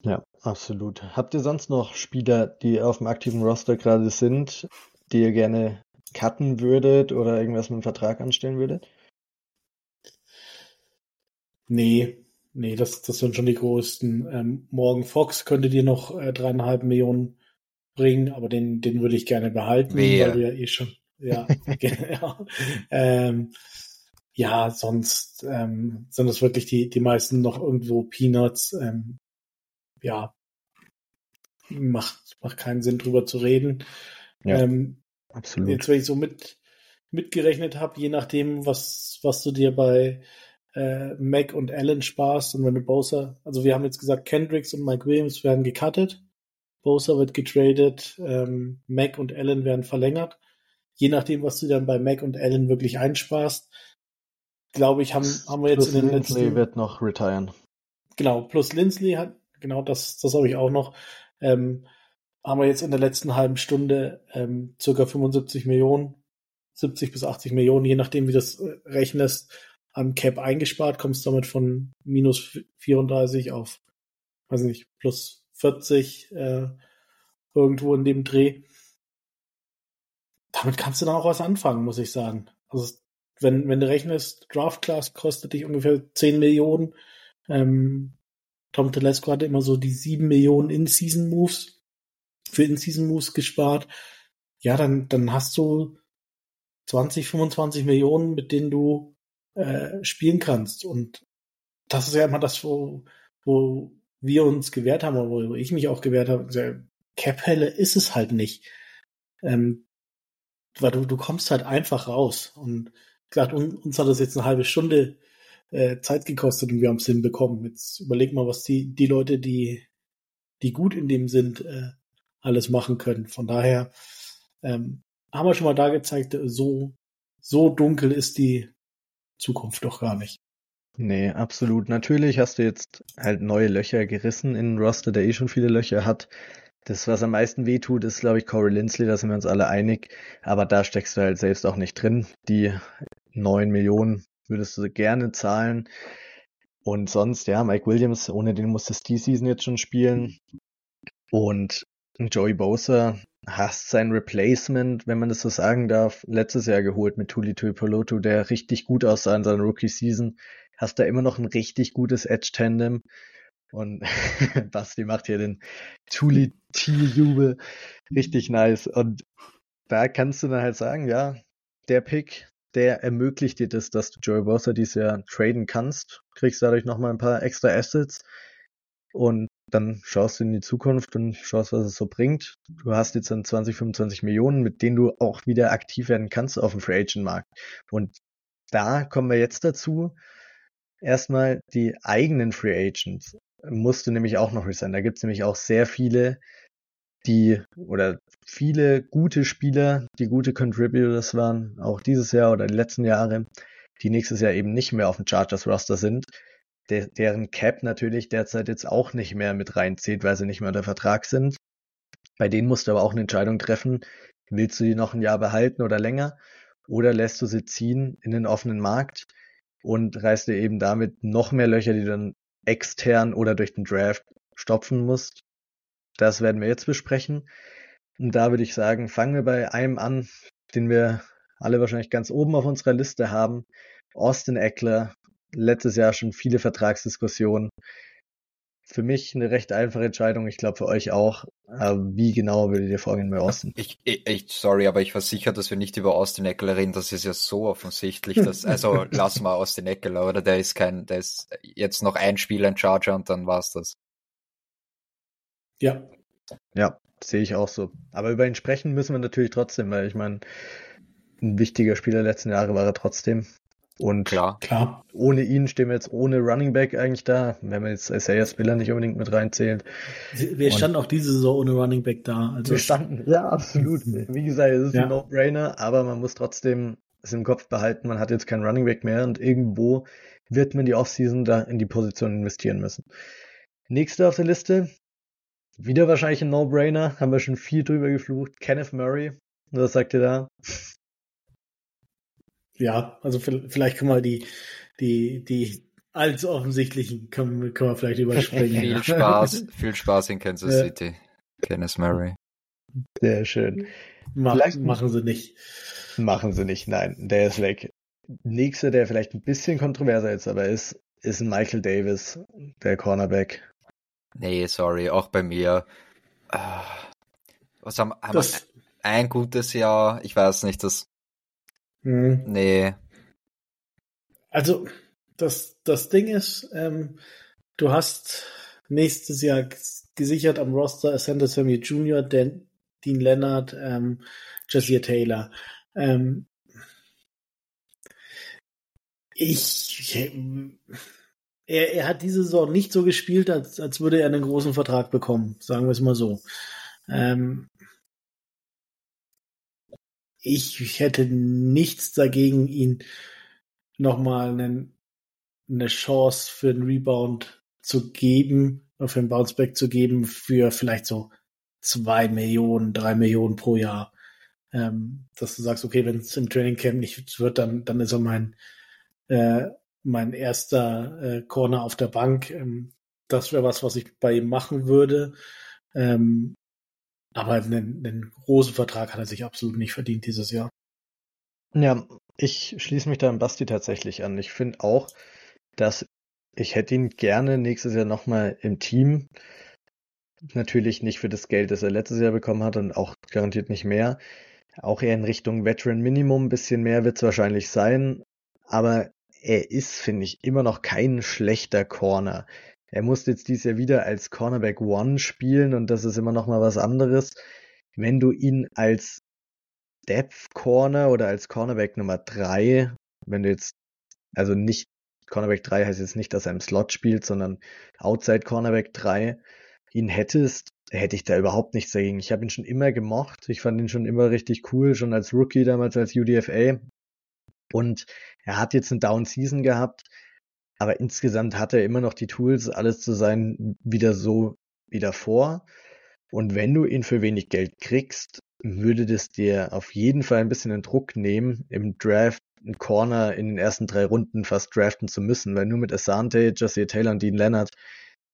Ja, absolut. Habt ihr sonst noch Spieler, die auf dem aktiven Roster gerade sind, die ihr gerne cutten würdet oder irgendwas mit dem Vertrag anstellen würdet? Nee, nee, das, das sind schon die größten. Ähm, Morgan Fox könnte dir noch äh, dreieinhalb Millionen bringen, aber den, den würde ich gerne behalten, Wehe. weil du ja eh schon, ja, genau. Ähm, ja, sonst ähm, sind es wirklich die, die meisten noch irgendwo Peanuts. Ähm, ja, macht, macht keinen Sinn drüber zu reden. Ja. Ähm, Absolut. Jetzt, wenn ich so mit, mitgerechnet habe, je nachdem, was, was du dir bei äh, Mac und Allen sparst und wenn du Bowser, also wir haben jetzt gesagt, Kendricks und Mike Williams werden gecuttet, Bowser wird getradet, ähm, Mac und Allen werden verlängert. Je nachdem, was du dann bei Mac und Allen wirklich einsparst, glaube ich, haben, haben wir jetzt Plus in den Lindsley letzten, wird noch retiren. genau, plus Lindsley hat, genau das, das habe ich auch noch, ähm, haben wir jetzt in der letzten halben Stunde ähm, circa 75 Millionen, 70 bis 80 Millionen, je nachdem, wie du das äh, rechnest, an Cap eingespart, kommst damit von minus 34 auf, weiß nicht, plus 40 äh, irgendwo in dem Dreh. Damit kannst du dann auch was anfangen, muss ich sagen. Also wenn, wenn du rechnest, Draft Class kostet dich ungefähr 10 Millionen. Ähm, Tom Telesco hatte immer so die 7 Millionen In-Season Moves für In-Season Moves gespart. Ja, dann, dann hast du 20, 25 Millionen, mit denen du äh, spielen kannst. Und das ist ja immer das, wo, wo wir uns gewehrt haben, oder wo ich mich auch gewehrt habe. Cap-Helle ist es halt nicht. Ähm, weil du, du kommst halt einfach raus. Und klar, uns hat das jetzt eine halbe Stunde äh, Zeit gekostet und wir haben es hinbekommen. Jetzt überleg mal, was die, die Leute, die, die gut in dem sind, äh, alles machen können. Von daher ähm, haben wir schon mal da gezeigt, so, so dunkel ist die Zukunft doch gar nicht. Nee, absolut. Natürlich hast du jetzt halt neue Löcher gerissen in Roster, der eh schon viele Löcher hat. Das, was am meisten wehtut, ist, glaube ich, Corey Lindsley, da sind wir uns alle einig. Aber da steckst du halt selbst auch nicht drin. Die neun Millionen würdest du gerne zahlen. Und sonst, ja, Mike Williams, ohne den musstest du die Season jetzt schon spielen. Und Joey Bosa hast sein Replacement, wenn man das so sagen darf, letztes Jahr geholt mit Tuli Tuipolotu, der richtig gut aussah in seiner Rookie-Season. Hast da immer noch ein richtig gutes Edge-Tandem. Und Basti macht hier den Tuli T-Jubel. Richtig nice. Und da kannst du dann halt sagen, ja, der Pick, der ermöglicht dir das, dass du Joey Bosa dieses Jahr traden kannst. Kriegst dadurch nochmal ein paar extra Assets. Und dann schaust du in die Zukunft und schaust, was es so bringt. Du hast jetzt dann 20, 25 Millionen, mit denen du auch wieder aktiv werden kannst auf dem Free Agent Markt. Und da kommen wir jetzt dazu. Erstmal die eigenen Free Agents musst du nämlich auch noch resignen. Da gibt es nämlich auch sehr viele, die oder viele gute Spieler, die gute Contributors waren, auch dieses Jahr oder die letzten Jahre, die nächstes Jahr eben nicht mehr auf dem Chargers Roster sind, der, deren Cap natürlich derzeit jetzt auch nicht mehr mit reinzieht, weil sie nicht mehr unter Vertrag sind. Bei denen musst du aber auch eine Entscheidung treffen, willst du die noch ein Jahr behalten oder länger oder lässt du sie ziehen in den offenen Markt und reißt dir eben damit noch mehr Löcher, die du dann extern oder durch den Draft stopfen musst. Das werden wir jetzt besprechen. Und da würde ich sagen, fangen wir bei einem an, den wir alle wahrscheinlich ganz oben auf unserer Liste haben. Austin Eckler, letztes Jahr schon viele Vertragsdiskussionen. Für mich eine recht einfache Entscheidung, ich glaube für euch auch. Aber wie genau würdet ihr vorgehen bei Austin? Ich, ich, ich, sorry, aber ich war sicher, dass wir nicht über Austin Eckler reden. Das ist ja so offensichtlich, dass, also lass mal Austin Eckler, oder? Der ist kein, der ist jetzt noch ein Spiel ein Charger und dann war's das. Ja. Ja, sehe ich auch so. Aber über ihn sprechen müssen wir natürlich trotzdem, weil ich meine, ein wichtiger Spieler der letzten Jahre war er trotzdem. Und Klar. Klar. ohne ihn stehen wir jetzt ohne Running Back eigentlich da, wenn man jetzt Isaiah Spiller nicht unbedingt mit reinzählt. Wir standen auch diese Saison ohne Running Back da. Also Wir standen, ja, absolut. Wie gesagt, es ist Ja. ein No-Brainer, aber man muss trotzdem es im Kopf behalten, man hat jetzt keinen Running Back mehr und irgendwo wird man die Offseason da in die Position investieren müssen. Nächste auf der Liste, wieder wahrscheinlich ein No-Brainer, haben wir schon viel drüber geflucht, Kenneth Murray. Was sagt ihr da? Ja, also vi- vielleicht können wir die, die, die allzu offensichtlichen können, wir- können wir vielleicht überspringen. Viel Spaß, viel Spaß in Kansas Ja. City. Kenneth Murray. Sehr schön. Mach, Vielleicht- machen sie nicht. Machen sie nicht, nein, der ist weg. Nächster, der vielleicht ein bisschen kontroverser jetzt aber ist, ist ein Michael Davis, der Cornerback. Nee, sorry, auch bei mir. Ah, Was haben, haben das, wir ein gutes Jahr? Ich weiß nicht, das. Mh. Nee. Also, das, das Ding ist, ähm, du hast nächstes Jahr gesichert am Roster Ascender Sammy Jr., Dan, Dean Leonard, ähm, Jesse Taylor. Ähm, ich, er, er hat diese Saison nicht so gespielt, als, als würde er einen großen Vertrag bekommen, sagen wir es mal so. Ähm, ich hätte nichts dagegen, ihn nochmal einen, eine Chance für einen Rebound zu geben, für einen Bounceback zu geben, für vielleicht so zwei Millionen, drei Millionen pro Jahr. Ähm, dass du sagst, okay, wenn es im Training Camp nicht wird, dann, dann ist er mein, äh, mein erster äh, Corner auf der Bank. Ähm, das wäre was, was ich bei ihm machen würde. Ähm, aber einen, einen großen Vertrag hat er sich absolut nicht verdient dieses Jahr. Ja, ich schließe mich da an Basti tatsächlich an. Ich finde auch, dass ich hätte ihn gerne nächstes Jahr nochmal im Team. Natürlich nicht für das Geld, das er letztes Jahr bekommen hat und auch garantiert nicht mehr. Auch eher in Richtung Veteran Minimum. Ein bisschen mehr wird es wahrscheinlich sein. Aber er ist, finde ich, immer noch kein schlechter Corner. Er musste jetzt dieses Jahr wieder als Cornerback One spielen und das ist immer noch mal was anderes. Wenn du ihn als Depth Corner oder als Cornerback Nummer drei, wenn du jetzt, also nicht, Cornerback 3 heißt jetzt nicht, dass er im Slot spielt, sondern Outside Cornerback 3, ihn hättest, hätte ich da überhaupt nichts dagegen. Ich habe ihn schon immer gemocht. Ich fand ihn schon immer richtig cool, schon als Rookie damals als UDFA. Und er hat jetzt eine Down Season gehabt, aber insgesamt hat er immer noch die Tools, alles zu sein, wieder so wie davor. Und wenn du ihn für wenig Geld kriegst, würde das dir auf jeden Fall ein bisschen den Druck nehmen, im Draft einen Corner in den ersten drei Runden fast draften zu müssen, weil nur mit Asante, Jesse Taylor und Dean Leonard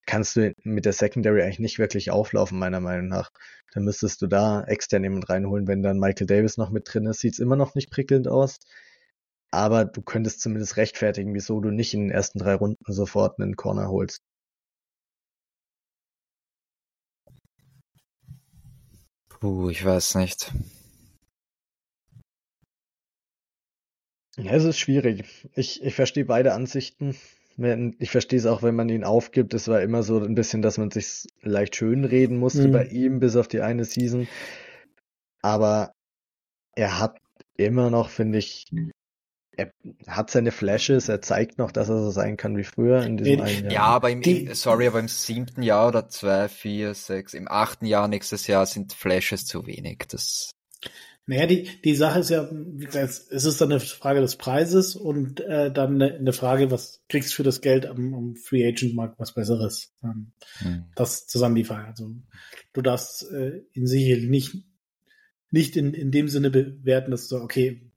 kannst du mit der Secondary eigentlich nicht wirklich auflaufen, meiner Meinung nach. Dann müsstest du da extern jemand reinholen, wenn dann Michael Davis noch mit drin ist. Sieht's immer noch nicht prickelnd aus aber du könntest zumindest rechtfertigen, wieso du nicht in den ersten drei Runden sofort einen Corner holst. Puh, ich weiß nicht. Ja, es ist schwierig. Ich, ich verstehe beide Ansichten. Ich verstehe es auch, wenn man ihn aufgibt. Es war immer so ein bisschen, dass man sich leicht schönreden musste mhm. bei ihm, bis auf die eine Season. Aber er hat immer noch, finde ich, er hat seine Flashes, er zeigt noch, dass er so sein kann wie früher in diesem einen Jahr. Ja, aber im, die, sorry, aber im siebten Jahr oder zwei, vier, sechs, im achten Jahr nächstes Jahr sind Flashes zu wenig. Das naja, die, die Sache ist ja, wie gesagt, es ist dann eine Frage des Preises und äh, dann eine, eine Frage, was kriegst du für das Geld am, am Free Agent Markt was Besseres? Ähm, hm. Das zusammen die Frage. Also du darfst äh, in sich nicht nicht in, in dem Sinne bewerten, dass du okay,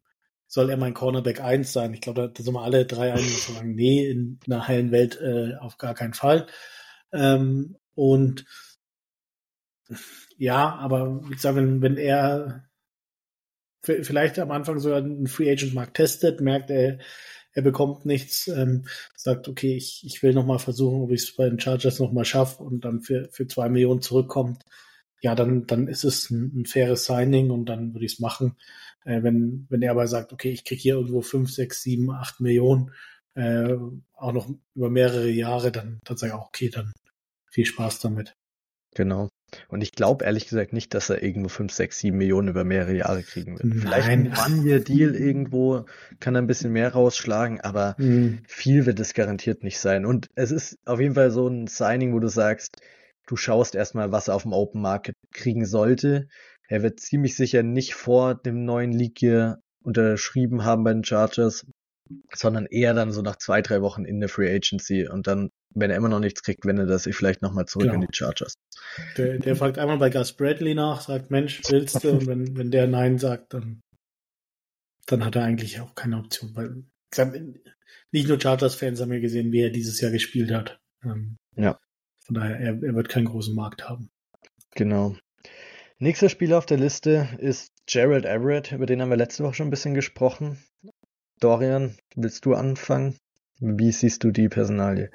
soll er mein Cornerback 1 sein? Ich glaube, da, sind wir alle drei einig, sagen, nee, in einer heilen Welt äh, auf gar keinen Fall. Ähm, und ja, aber wie gesagt, wenn, wenn er vielleicht am Anfang sogar einen Free Agent Markt testet, merkt er, er bekommt nichts, ähm, sagt, okay, ich, ich will nochmal versuchen, ob ich es bei den Chargers nochmal schaffe und dann für, für zwei Millionen zurückkommt, ja, dann, dann ist es ein, ein faires Signing und dann würde ich es machen. Äh, wenn, wenn er aber sagt, okay, ich kriege hier irgendwo fünf, sechs, sieben, acht Millionen, äh, auch noch über mehrere Jahre, dann, dann sage ich auch, okay, dann viel Spaß damit. Genau. Und ich glaube ehrlich gesagt nicht, dass er irgendwo fünf, sechs, sieben Millionen über mehrere Jahre kriegen wird. Nein. Vielleicht ein One-Year-Deal irgendwo kann er ein bisschen mehr rausschlagen, aber mhm. viel wird es garantiert nicht sein. Und es ist auf jeden Fall so ein Signing, wo du sagst, du schaust erstmal, was er auf dem Open Market kriegen sollte. Er wird ziemlich sicher nicht vor dem neuen League Year unterschrieben haben bei den Chargers, sondern eher dann so nach zwei, drei Wochen in der Free Agency und dann, wenn er immer noch nichts kriegt, wendet er sich vielleicht nochmal zurück genau. in die Chargers. Der, der fragt einmal bei Gus Bradley nach, sagt, Mensch, willst du? Und wenn, wenn der Nein sagt, dann, dann hat er eigentlich auch keine Option, weil nicht nur Chargers-Fans haben ja gesehen, wie er dieses Jahr gespielt hat. Ähm, ja. Von daher, er, er wird keinen großen Markt haben. Genau. Nächster Spieler auf der Liste ist Gerald Everett, über den haben wir letzte Woche schon ein bisschen gesprochen. Dorian, willst du anfangen? Wie siehst du die Personalie?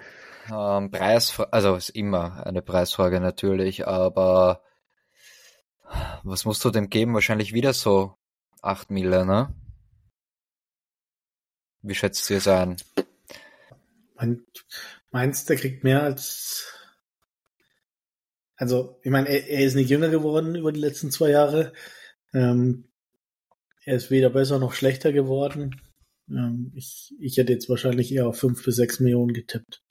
Ähm, Preis, also ist immer eine Preisfrage natürlich, aber Was musst du dem geben? Wahrscheinlich wieder so 8 Mille, ne? Wie schätzt du es ein? Meinst der kriegt mehr als. Also, ich meine, er, er, ist nicht jünger geworden über die letzten zwei Jahre. Ähm, er ist weder besser noch schlechter geworden. Ähm, ich, ich hätte jetzt wahrscheinlich eher auf fünf bis sechs Millionen getippt.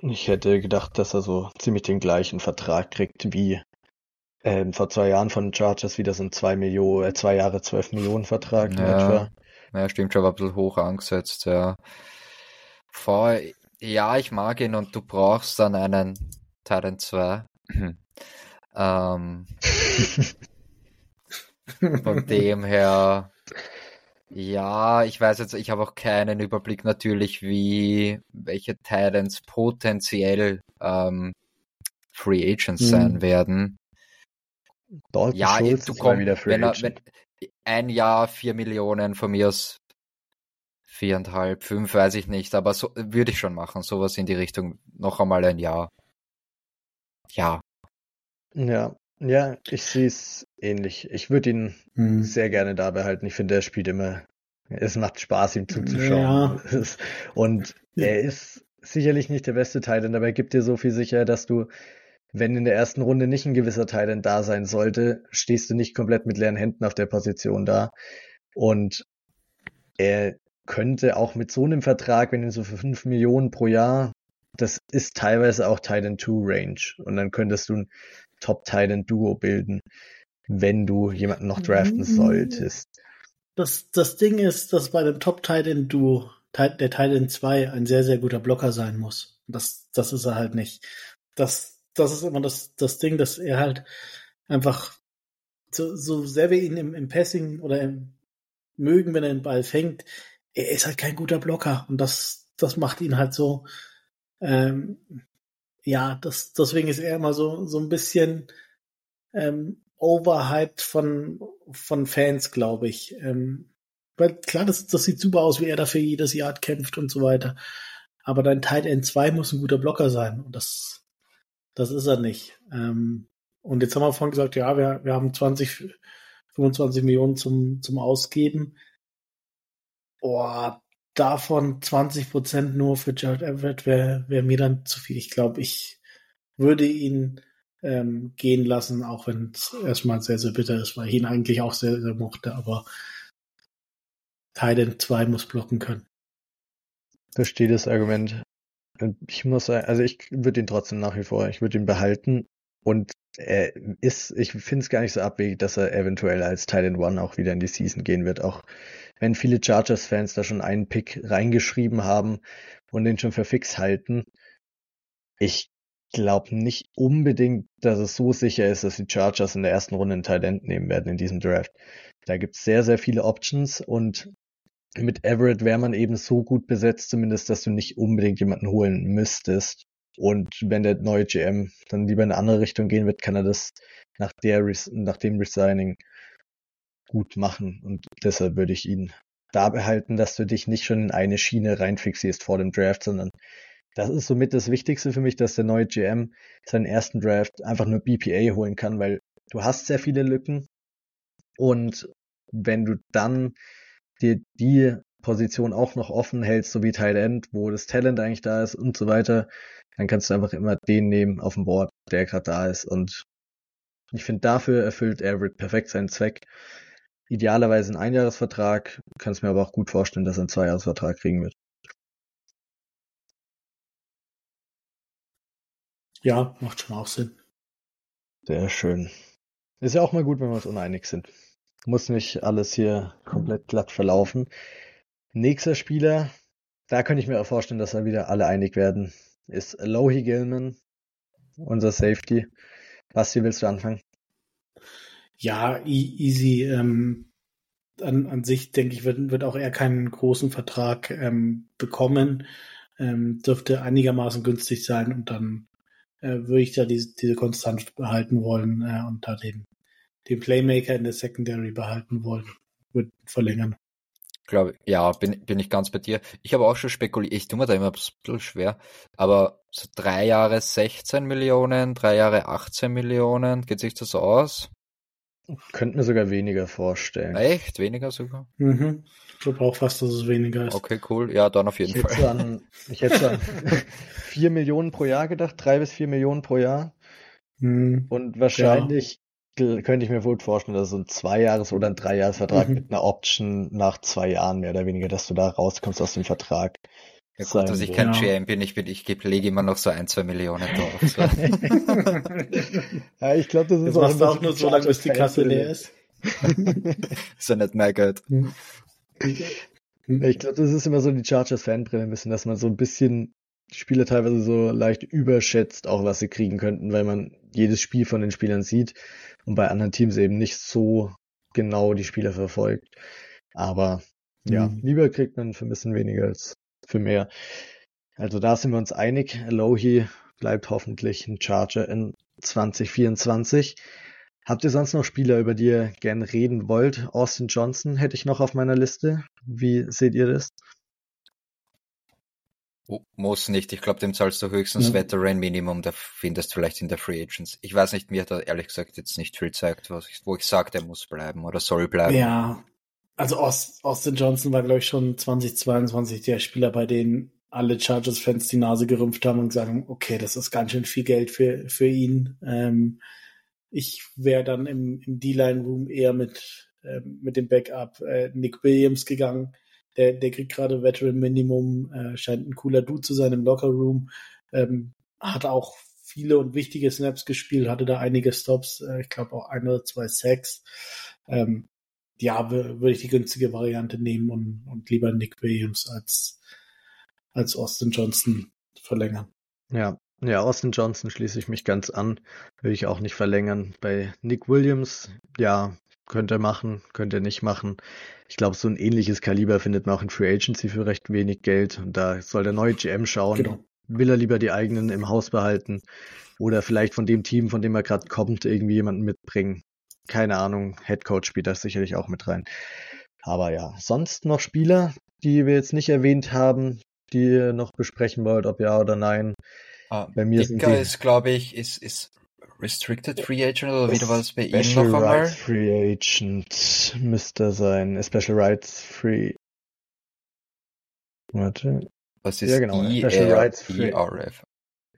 Ich hätte gedacht, dass er so ziemlich den gleichen Vertrag kriegt wie ähm, vor zwei Jahren von Chargers wieder so ein zwei Millionen, äh, zwei Jahre zwölf Millionen Vertrag ja, etwa. Ja, stimmt schon, aber ein bisschen hoch angesetzt, ja. Vor, ja, ich mag ihn und du brauchst dann einen Titan 2. ähm, von dem her, ja, ich weiß jetzt, ich habe auch keinen Überblick natürlich, wie welche Titans potenziell ähm, Free Agents hm. sein werden. Dalton ja, Schulz du kommst wieder wenn, er, wenn ein Jahr vier Millionen von mir aus viereinhalb, fünf, weiß ich nicht, aber so würde ich schon machen, sowas in die Richtung noch einmal ein Jahr. Ja. Ja, ja, ich sehe es ähnlich. Ich würde ihn hm. sehr gerne da behalten. Ich finde, er spielt immer, es macht Spaß, ihm zuzuschauen. Ja. Und er ist sicherlich nicht der beste Teil, denn dabei gibt dir so viel Sicherheit, dass du wenn in der ersten Runde nicht ein gewisser Teil da sein sollte, stehst du nicht komplett mit leeren Händen auf der Position da. Und er könnte auch mit so einem Vertrag, wenn ihn so für 5 Millionen pro Jahr, das ist teilweise auch Titan 2 Range. Und dann könntest du ein Top Titan Duo bilden, wenn du jemanden noch draften mhm. solltest. Das, das Ding ist, dass bei dem Top Titan Duo der Titan 2 ein sehr, sehr guter Blocker sein muss. Das, das ist er halt nicht. Das, das ist immer das, das Ding, dass er halt einfach so, so sehr wir ihn im, im Passing oder im mögen, wenn er den Ball fängt, er ist halt kein guter Blocker und das, das macht ihn halt so, ähm, ja, das, deswegen ist er immer so, so ein bisschen ähm, overhyped von, von Fans, glaube ich. Ähm, weil klar, das, das sieht super aus, wie er dafür jedes Jahr kämpft und so weiter. Aber dein Tight End 2 muss ein guter Blocker sein und das das ist er nicht. Ähm, und jetzt haben wir vorhin gesagt, ja, wir, wir haben 20, 25 Millionen zum, zum Ausgeben. Boah, davon 20 Prozent nur für Jared Everett wäre wär mir dann zu viel. Ich glaube, ich würde ihn ähm, gehen lassen, auch wenn es erstmal sehr, sehr bitter ist, weil ich ihn eigentlich auch sehr, sehr mochte, aber Titan 2 muss blocken können. Verstehe das Argument. Ich muss also ich würde ihn trotzdem nach wie vor, ich würde ihn behalten. Und er ist, ich finde es gar nicht so abwegig, dass er eventuell als Titan One auch wieder in die Season gehen wird. Auch wenn viele Chargers-Fans da schon einen Pick reingeschrieben haben und den schon für fix halten. Ich glaube nicht unbedingt, dass es so sicher ist, dass die Chargers in der ersten Runde einen Talent nehmen werden in diesem Draft. Da gibt es sehr, sehr viele Options und mit Everett wäre man eben so gut besetzt, zumindest, dass du nicht unbedingt jemanden holen müsstest. Und wenn der neue GM dann lieber in eine andere Richtung gehen wird, kann er das nach, der, nach dem Resigning gut machen. Und deshalb würde ich ihn da behalten, dass du dich nicht schon in eine Schiene reinfixierst vor dem Draft, sondern das ist somit das Wichtigste für mich, dass der neue GM seinen ersten Draft einfach nur BPA holen kann, weil du hast sehr viele Lücken. Und wenn du dann dir die Position auch noch offen hältst, so wie Tight End, wo das Talent eigentlich da ist und so weiter, dann kannst du einfach immer den nehmen auf dem Board, der gerade da ist. Und ich finde, dafür erfüllt Everett perfekt seinen Zweck. Idealerweise ein Einjahresvertrag, kannst mir aber auch gut vorstellen, dass er einen Zweijahresvertrag kriegen wird. Ja, macht schon auch Sinn. Sehr schön. Ist ja auch mal gut, wenn wir uns uneinig sind. Muss nicht alles hier komplett glatt verlaufen. Nächster Spieler, da könnte ich mir auch vorstellen, dass wir wieder alle einig werden, ist Lohi Gilman, unser Safety. Basti, willst du anfangen? Ja, easy. Ähm, an, an sich denke ich, wird, wird auch er keinen großen Vertrag ähm, bekommen. Ähm, dürfte einigermaßen günstig sein und dann äh, würde ich da diese, diese Konstanz behalten wollen äh, und da den den Playmaker in der Secondary behalten wollen, wird verlängern. Glaube, ja, bin, bin ich ganz bei dir. Ich habe auch schon spekuliert, ich tue mir da immer ein bisschen schwer, aber so drei Jahre 16 Millionen, drei Jahre 18 Millionen, geht sich das aus? Könnte mir sogar weniger vorstellen. Echt? Weniger sogar? Mhm. Ich glaube auch fast, dass es weniger ist. Okay, cool. Ja, dann auf jeden ich Fall. Hätte an, ich hätte so an 4 Millionen pro Jahr gedacht, 3 bis 4 Millionen pro Jahr. Mhm. Und wahrscheinlich ja. Könnte ich mir wohl vorstellen, dass so ein Zweijahres- oder ein Dreijahresvertrag mhm. mit einer Option nach zwei Jahren mehr oder weniger, dass du da rauskommst aus dem Vertrag. Ja gut, dass ich kein GM bin, ich, bin, ich gebe, lege immer noch so ein, zwei Millionen drauf. So. ja, ich glaube, das ist das auch, auch nur so lange, bis die Kasse leer ist. ist ja nicht mehr Geld. Ich glaube, das ist immer so die Chargers-Fanbrille ein bisschen, dass man so ein bisschen die Spieler teilweise so leicht überschätzt, auch was sie kriegen könnten, weil man jedes Spiel von den Spielern sieht und bei anderen Teams eben nicht so genau die Spieler verfolgt. Aber ja, mhm. lieber kriegt man für ein bisschen weniger als für mehr. Also da sind wir uns einig. Alohi bleibt hoffentlich ein Charger in 2024. Habt ihr sonst noch Spieler, über die ihr gern reden wollt? Austin Johnson hätte ich noch auf meiner Liste. Wie seht ihr das? Muss nicht. Ich glaube, dem zahlst du höchstens ja. Veteran Minimum. Da findest du vielleicht in der Free Agents. Ich weiß nicht, mir hat er ehrlich gesagt jetzt nicht viel gezeigt, was ich, wo ich sage, der muss bleiben oder soll bleiben. Ja, also Austin Johnson war, glaube ich, schon 2022 der Spieler, bei dem alle Chargers-Fans die Nase gerümpft haben und sagen, okay, das ist ganz schön viel Geld für, für ihn. Ähm, ich wäre dann im, im D-Line-Room eher mit, äh, mit dem Backup äh, Nick Williams gegangen. Der, der kriegt gerade Veteran Minimum, äh, scheint ein cooler Dude zu sein im Locker-Room. Ähm, hat auch viele und wichtige Snaps gespielt, hatte da einige Stops, äh, ich glaube auch ein oder zwei Sacks. Ähm, ja, würde ich die günstige Variante nehmen und, und lieber Nick Williams als, als Austin Johnson verlängern. Ja, ja, Austin Johnson schließe ich mich ganz an. Will ich auch nicht verlängern. Bei Nick Williams, ja, könnte er machen, könnte er nicht machen. Ich glaube, so ein ähnliches Kaliber findet man auch in Free Agency für recht wenig Geld. Und da soll der neue GM schauen. Genau. Will er lieber die eigenen im Haus behalten? Oder vielleicht von dem Team, von dem er gerade kommt, irgendwie jemanden mitbringen? keine Ahnung, Headcoach spielt das sicherlich auch mit rein. Aber ja, sonst noch Spieler, die wir jetzt nicht erwähnt haben, die ihr noch besprechen wollt, ob ja oder nein. Ah, Bei mir sind die, ist, glaube ich, ist, ist Restricted Free Agent oder wieder was bei ihm noch einmal? Rights Free Agent müsste sein. Special Rights Free. Warte. Was ist ja, genau. E Special Rights Free. ERF.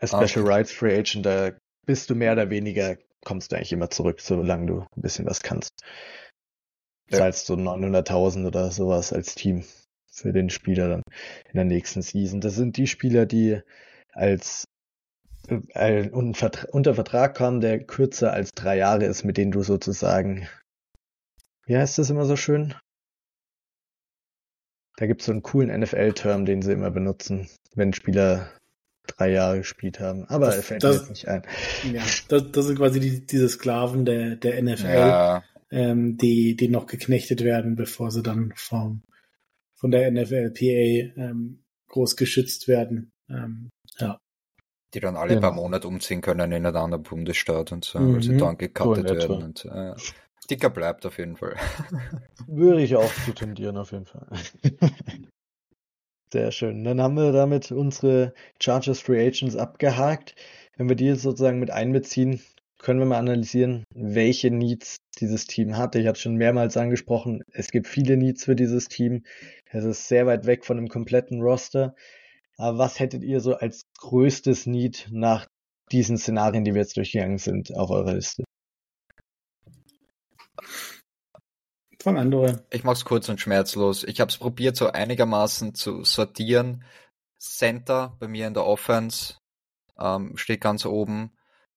Special ah, Rights Free Agent, da bist du mehr oder weniger kommst du eigentlich immer zurück, solange du ein bisschen was kannst. Ja. Zahlst so 900.000 oder sowas als Team für den Spieler dann in der nächsten Season. Das sind die Spieler, die als äh, unter Vertrag kommen, der kürzer als drei Jahre ist, mit denen du sozusagen, wie heißt das immer so schön? Da gibt es so einen coolen NFL-Term, den sie immer benutzen, wenn Spieler drei Jahre gespielt haben. Aber das, er fällt das, mir jetzt nicht ein. Ja, das, das sind quasi die, diese Sklaven der, der NFL, ja. ähm, die, die noch geknechtet werden, bevor sie dann vom, von der NFLPA ähm, groß geschützt werden. Ähm. Die dann alle genau. paar Monate umziehen können in einen anderen Bundesstaat und so, mhm. weil sie dann gecuttet so werden. Und, äh, Dicker bleibt auf jeden Fall. Würde ich auch zu tendieren, auf jeden Fall. Sehr schön. Dann haben wir damit unsere Chargers Free Agents abgehakt. Wenn wir die jetzt sozusagen mit einbeziehen, können wir mal analysieren, welche Needs dieses Team hat. Ich habe schon mehrmals angesprochen, es gibt viele Needs für dieses Team. Es ist sehr weit weg von einem kompletten Roster. Aber was hättet ihr so als größtes Need nach diesen Szenarien, die wir jetzt durchgegangen sind, auf eurer Liste? Fang an, Dorian. Ich mach's kurz und schmerzlos. Ich habe es probiert, so einigermaßen zu sortieren. Center bei mir in der Offense ähm, steht ganz oben.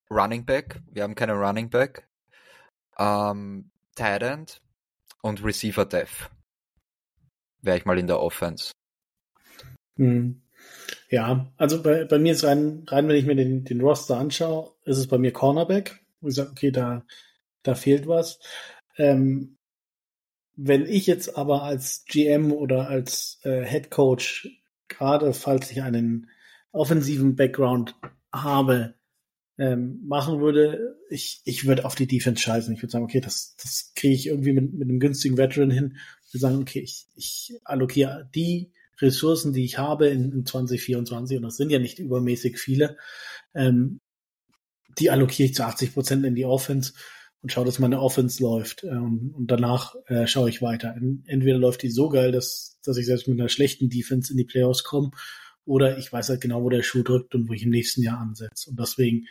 Running Back, wir haben keine Running Back. Ähm, Tight End und Receiver Dev. Wäre ich mal in der Offense. Hm. Ja, also bei, bei mir ist rein, rein, wenn ich mir den, den Roster anschaue, ist es bei mir Cornerback. Wo ich sage, okay, da, da fehlt was. Ähm, wenn ich jetzt aber als GM oder als äh, Head Coach, gerade falls ich einen offensiven Background habe, ähm, machen würde, ich, ich würde auf die Defense scheißen. Ich würde sagen, okay, das, das kriege ich irgendwie mit, mit einem günstigen Veteran hin. Ich würde sagen, okay, ich, ich allokiere die Ressourcen, die ich habe in, in 2024, und das sind ja nicht übermäßig viele, ähm, die allokiere ich zu 80 Prozent in die Offense und schaue, dass meine Offense läuft. Äh, und, danach äh, schaue ich weiter. Entweder läuft die so geil, dass, dass ich selbst mit einer schlechten Defense in die Playoffs komme, oder ich weiß halt genau, wo der Schuh drückt und wo ich im nächsten Jahr ansetze. Und deswegen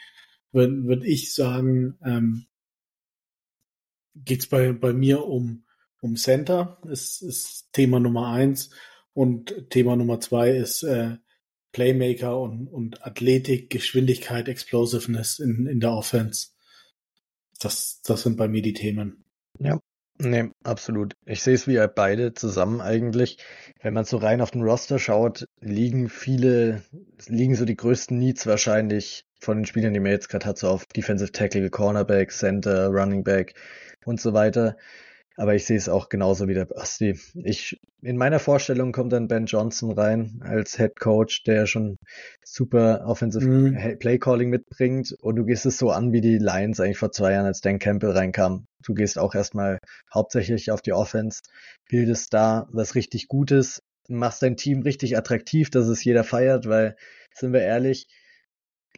würde würd ich sagen, ähm, geht bei, bei mir um, um Center, ist, ist Thema Nummer eins. Und Thema Nummer zwei ist äh, Playmaker und, und Athletik, Geschwindigkeit, Explosiveness in, in der Offense. Das, das sind bei mir die Themen. Ja, nee, absolut. Ich sehe es wie beide zusammen eigentlich. Wenn man so rein auf den Roster schaut, liegen viele, liegen so die größten Needs wahrscheinlich von den Spielern, die man jetzt gerade hat, so auf Defensive Tackle, Cornerback, Center, Running Back und so weiter. Aber ich sehe es auch genauso wie der Basti. Ich, in meiner Vorstellung kommt dann Ben Johnson rein als Head Coach, der schon super Offensive mm. Play Calling mitbringt. Und du gehst es so an wie die Lions eigentlich vor zwei Jahren, als Dan Campbell reinkam. Du gehst auch erstmal hauptsächlich auf die Offense, bildest da was richtig Gutes, machst dein Team richtig attraktiv, dass es jeder feiert, weil, sind wir ehrlich,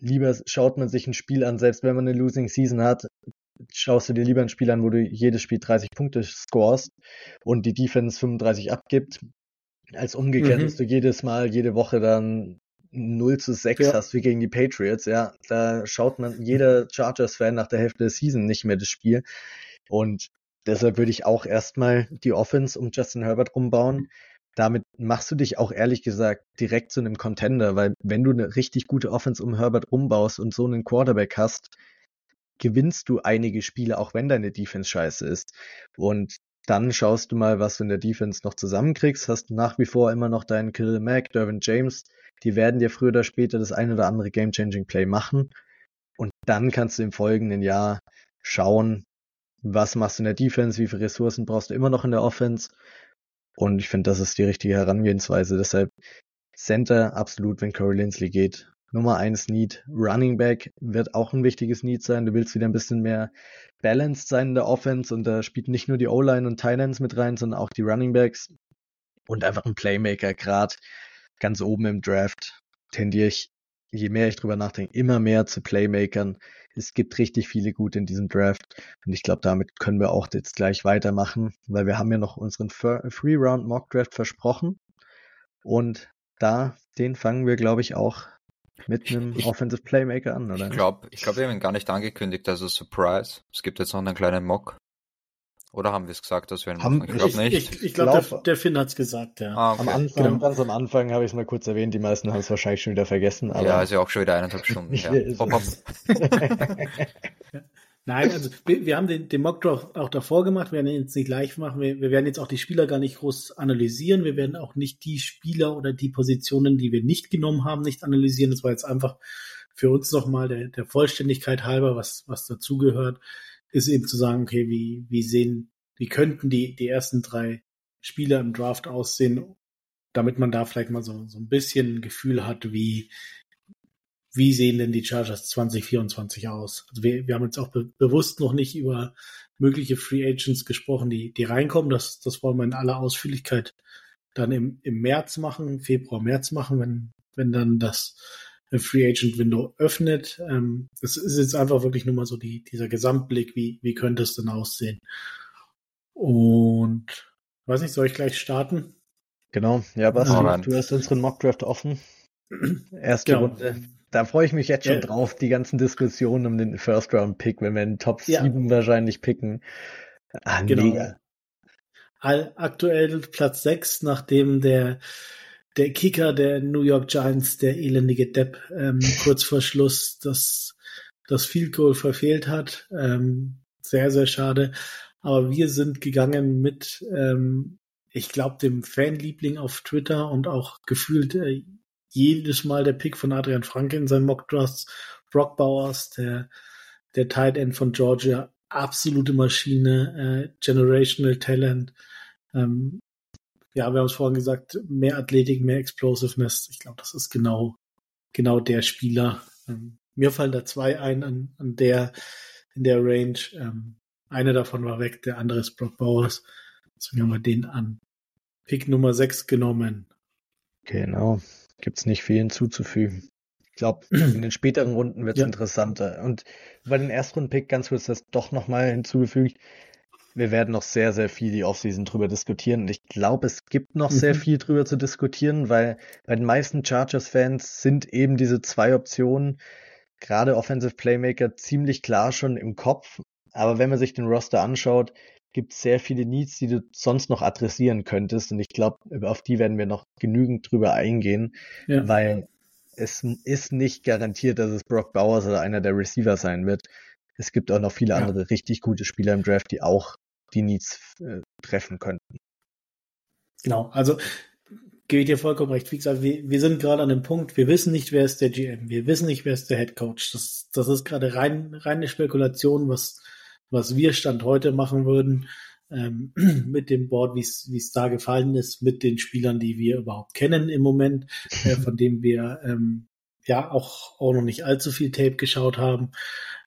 lieber schaut man sich ein Spiel an, selbst wenn man eine Losing Season hat, schaust du dir lieber ein Spiel an, wo du jedes Spiel 30 Punkte scorest und die Defense 35 abgibt, als umgekehrt, mhm. dass du jedes Mal, jede Woche dann 0 zu 6 ja. hast wie gegen die Patriots, ja, da schaut man jeder Chargers-Fan nach der Hälfte der Season nicht mehr das Spiel. Und deshalb würde ich auch erstmal die Offense um Justin Herbert rumbauen. Damit machst du dich auch ehrlich gesagt direkt zu einem Contender, weil wenn du eine richtig gute Offense um Herbert umbaust und so einen Quarterback hast, gewinnst du einige Spiele, auch wenn deine Defense scheiße ist. Und dann schaust du mal, was du in der Defense noch zusammenkriegst. Hast nach wie vor immer noch deinen Kirill Mack, Dervin James. Die werden dir früher oder später das ein oder andere Game-Changing Play machen. Und dann kannst du im folgenden Jahr schauen, was machst du in der Defense, wie viele Ressourcen brauchst du immer noch in der Offense. Und ich finde, das ist die richtige Herangehensweise. Deshalb Center absolut, wenn Corey Linsley geht. Nummer eins Need. Running Back wird auch ein wichtiges Need sein. Du willst wieder ein bisschen mehr balanced sein in der Offense und da spielt nicht nur die O-Line und Titans mit rein, sondern auch die Running Backs und einfach ein Playmaker. Gerade ganz oben im Draft tendiere ich, je mehr ich drüber nachdenke, immer mehr zu Playmakern. Es gibt richtig viele gute in diesem Draft und ich glaube, damit können wir auch jetzt gleich weitermachen, weil wir haben ja noch unseren Free Round Mock Draft versprochen und da, den fangen wir, glaube ich, auch mit einem ich, Offensive Playmaker an, oder? Ich glaube, ich glaub, wir haben ihn gar nicht angekündigt, also Surprise. Es gibt jetzt noch einen kleinen Mock. Oder haben wir es gesagt, dass wir ihn haben, machen? Ich glaube nicht. Ich, ich glaube, der, der, Finn hat es gesagt, ja. Ah, okay. Am Anfang, genau. ganz am Anfang habe ich es mal kurz erwähnt, die meisten haben es wahrscheinlich schon wieder vergessen. Aber ja, ist ja auch schon wieder eineinhalb Stunden. ja. Hopp, hopp. Nein, also wir, wir haben den, den Mockdraft auch davor gemacht, wir werden ihn jetzt nicht live machen, wir, wir werden jetzt auch die Spieler gar nicht groß analysieren, wir werden auch nicht die Spieler oder die Positionen, die wir nicht genommen haben, nicht analysieren. Das war jetzt einfach für uns nochmal der, der Vollständigkeit halber, was, was dazugehört, ist eben zu sagen, okay, wie, wie sehen, wie könnten die, die ersten drei Spieler im Draft aussehen, damit man da vielleicht mal so, so ein bisschen ein Gefühl hat, wie, wie sehen denn die Chargers 2024 aus? Also wir, wir haben jetzt auch be bewusst noch nicht über mögliche Free Agents gesprochen, die, die reinkommen. Das, das wollen wir in aller Ausführlichkeit dann im, im März machen, Februar, März machen, wenn, wenn dann das Free Agent Window öffnet. Ähm, das ist jetzt einfach wirklich nur mal so die, dieser Gesamtblick, wie, wie könnte es denn aussehen? Und weiß nicht, soll ich gleich starten? Genau, ja, was ähm, du hast unseren Mockdraft offen. Erste genau. Runde da freue ich mich jetzt schon ja. drauf, die ganzen Diskussionen um den First Round Pick, wenn wir in Top ja. 7 wahrscheinlich picken. Ah, genau. mega. Aktuell Platz 6, nachdem der, der Kicker der New York Giants, der elendige Depp, ähm, kurz vor Schluss das, das Field Goal verfehlt hat. Ähm, sehr, sehr schade. Aber wir sind gegangen mit, ähm, ich glaube, dem Fanliebling auf Twitter und auch gefühlt äh, jedes Mal der Pick von Adrian Franke in seinem Mock Drafts. Brock Bowers, der, der Tight End von Georgia, absolute Maschine, äh, generational Talent. Ähm, ja, wir haben es vorhin gesagt, mehr Athletik, mehr Explosiveness. Ich glaube, das ist genau, genau der Spieler. Ähm, mir fallen da zwei ein an, an der, in der Range. Ähm, einer davon war weg, der andere ist Brock Bowers. Deswegen haben wir den an Pick Nummer 6 genommen. Genau. Gibt's nicht viel hinzuzufügen. glaube, in den späteren Runden wird es Ja. interessanter. Und bei den Erstrunden-Pick ganz kurz das doch nochmal hinzugefügt. Wir werden noch sehr, sehr viel die Offseason drüber diskutieren. Und ich glaube, es gibt noch sehr Mhm. viel drüber zu diskutieren, weil bei den meisten Chargers-Fans sind eben diese zwei Optionen, gerade Offensive Playmaker, ziemlich klar schon im Kopf. Aber wenn man sich den Roster anschaut, gibt es sehr viele Needs, die du sonst noch adressieren könntest. Und ich glaube, auf die werden wir noch genügend drüber eingehen, Ja. weil es ist nicht garantiert, dass es Brock Bowers oder einer der Receiver sein wird. Es gibt auch noch viele Ja. andere richtig gute Spieler im Draft, die auch die Needs äh, treffen könnten. Genau, also gebe ich dir vollkommen recht. Wie gesagt, wir, wir sind gerade an dem Punkt, wir wissen nicht, wer ist der GM, wir wissen nicht, wer ist der Head Coach. Das, das ist gerade rein, reine Spekulation, was, was wir Stand heute machen würden ähm, mit dem Board, wie es da gefallen ist, mit den Spielern, die wir überhaupt kennen im Moment, äh, von dem wir ähm, ja auch, auch noch nicht allzu viel Tape geschaut haben.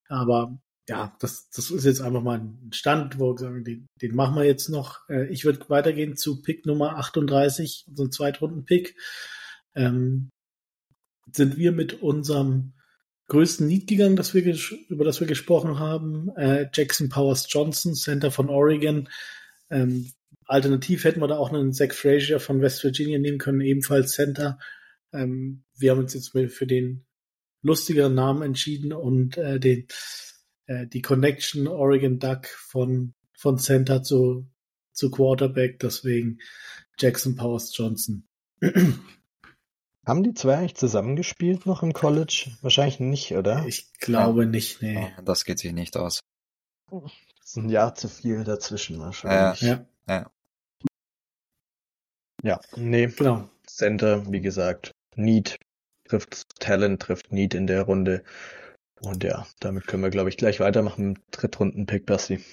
Aber ja, das, das ist jetzt einfach mal ein Stand, wo wir sagen, den, den machen wir jetzt noch. Äh, ich würde weitergehen zu Pick Nummer 38, unserem Zweitrunden-Pick. Ähm, sind wir mit unserem größten Need gegangen, das wir über das wir gesprochen haben. Äh, Jackson Powers Johnson, Center von Oregon. Ähm, alternativ hätten wir da auch einen Zach Frazier von West Virginia nehmen können, ebenfalls Center. Ähm, wir haben uns jetzt für den lustigeren Namen entschieden und äh, den äh, die Connection Oregon Duck von von Center zu zu Quarterback, deswegen Jackson Powers Johnson. Haben die zwei eigentlich zusammengespielt noch im College? Wahrscheinlich nicht, oder? Ich glaube nicht, nee. Ja, Das geht sich nicht aus. Das ist ein Jahr zu viel dazwischen wahrscheinlich. Ja, ja. Nee, genau. Center, wie gesagt, Need trifft Talent, trifft Need in der Runde. Und ja, damit können wir, glaube ich, gleich weitermachen mit Drittrunden-Pick, Basti.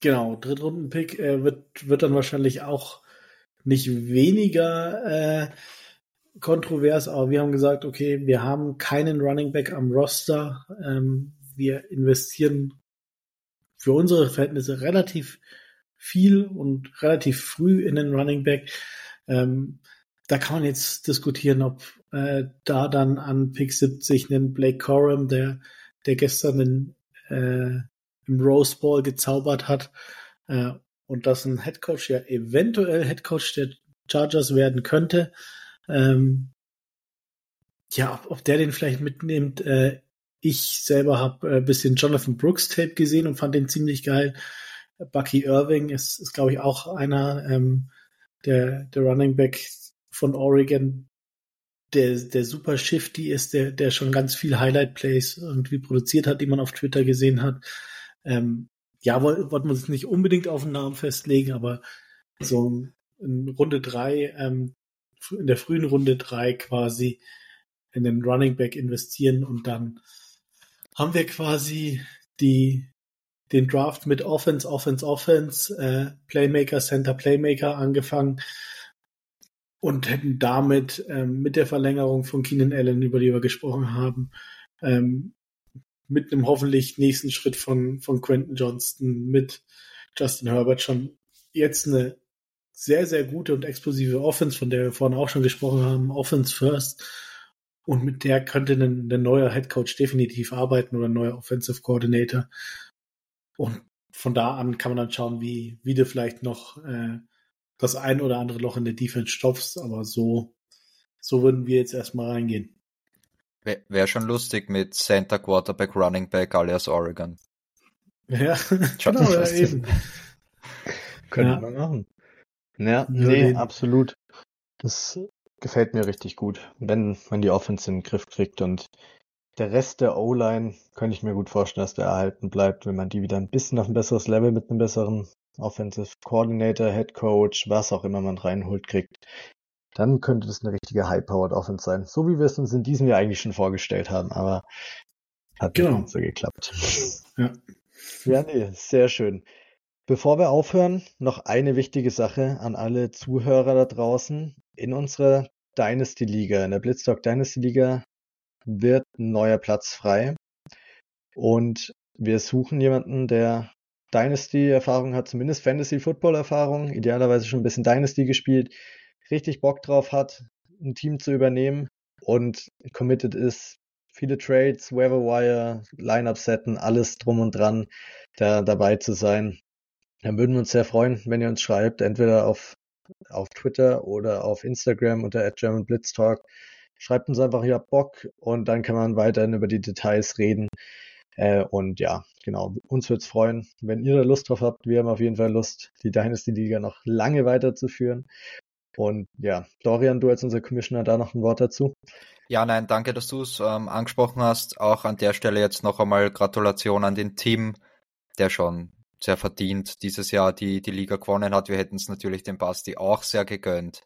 Genau, Drittrunden-Pick äh, wird, wird dann wahrscheinlich auch nicht weniger äh, kontrovers, aber wir haben gesagt, okay, wir haben keinen Running Back am Roster. Ähm, wir investieren für unsere Verhältnisse relativ viel und relativ früh in den Running Back. Ähm, da kann man jetzt diskutieren, ob äh, da dann an Pick 70 einen Blake Corum, der, der gestern den, äh, im Rose Bowl gezaubert hat, äh, und dass ein Headcoach ja eventuell Headcoach der Chargers werden könnte. Ähm, ja, ob, ob der den vielleicht mitnimmt. Äh, ich selber habe ein bisschen Jonathan Brooks Tape gesehen und fand den ziemlich geil. Bucky Irving ist, ist glaube ich, auch einer ähm, der, der Running Back von Oregon, der, der super shifty ist, der, der schon ganz viel Highlight Plays irgendwie produziert hat, die man auf Twitter gesehen hat. Ähm, ja, wollten wollt man sich nicht unbedingt auf den Namen festlegen, aber so in Runde drei, ähm, in der frühen Runde drei quasi in den Running Back investieren und dann haben wir quasi die, den Draft mit Offense, Offense, Offense, äh, Playmaker, Center, Playmaker angefangen und hätten damit ähm, mit der Verlängerung von Keenan Allen, über die wir gesprochen haben, ähm, mit einem hoffentlich nächsten Schritt von, von Quentin Johnston, mit Justin Herbert schon jetzt eine sehr, sehr gute und explosive Offense, von der wir vorhin auch schon gesprochen haben, Offense First. Und mit der könnte ein, ein neuer Head Coach definitiv arbeiten oder ein neuer Offensive Coordinator. Und von da an kann man dann schauen, wie, wie du vielleicht noch äh, das ein oder andere Loch in der Defense stopfst. Aber so, so würden wir jetzt erstmal reingehen. Wäre wär schon lustig mit Center, Quarterback, Running Back alias Oregon. Ja, Schon genau, ja, eben. Könnte Ja. man machen. Ja, nee, absolut. Das gefällt mir richtig gut, wenn man die Offense in den Griff kriegt und der Rest der O-Line könnte ich mir gut vorstellen, dass der erhalten bleibt, wenn man die wieder ein bisschen auf ein besseres Level mit einem besseren Offensive Coordinator, Head Coach, was auch immer man reinholt, kriegt. Dann könnte das eine richtige High-Powered Offense sein. So wie wir es uns in diesem Jahr eigentlich schon vorgestellt haben, aber hat nicht Genau. ganz so geklappt. Ja. Ja, nee, sehr schön. Bevor wir aufhören, noch eine wichtige Sache an alle Zuhörer da draußen. In unserer Dynasty Liga, in der Blitzstock Dynasty Liga, wird ein neuer Platz frei. Und wir suchen jemanden, der Dynasty-Erfahrung hat, zumindest Fantasy-Football-Erfahrung, idealerweise schon ein bisschen Dynasty gespielt, richtig Bock drauf hat, ein Team zu übernehmen und committed ist. Viele Trades, Wire, Lineup setten, alles drum und dran, da dabei zu sein. Dann würden wir uns sehr freuen, wenn ihr uns schreibt, entweder auf, auf Twitter oder auf Instagram unter @germanblitztalk. Schreibt uns einfach, ihr habt Bock und dann kann man weiterhin über die Details reden. Äh, und ja, genau, uns würde es freuen, wenn ihr da Lust drauf habt. Wir haben auf jeden Fall Lust, die Dynasty Liga noch lange weiterzuführen. Und ja, Dorian, du als unser Commissioner, da noch ein Wort dazu. Ja, nein, danke, dass du es ähm, angesprochen hast. Auch an der Stelle jetzt noch einmal Gratulation an den Team, der schon sehr verdient dieses Jahr die, die Liga gewonnen hat. Wir hätten es natürlich dem Basti auch sehr gegönnt.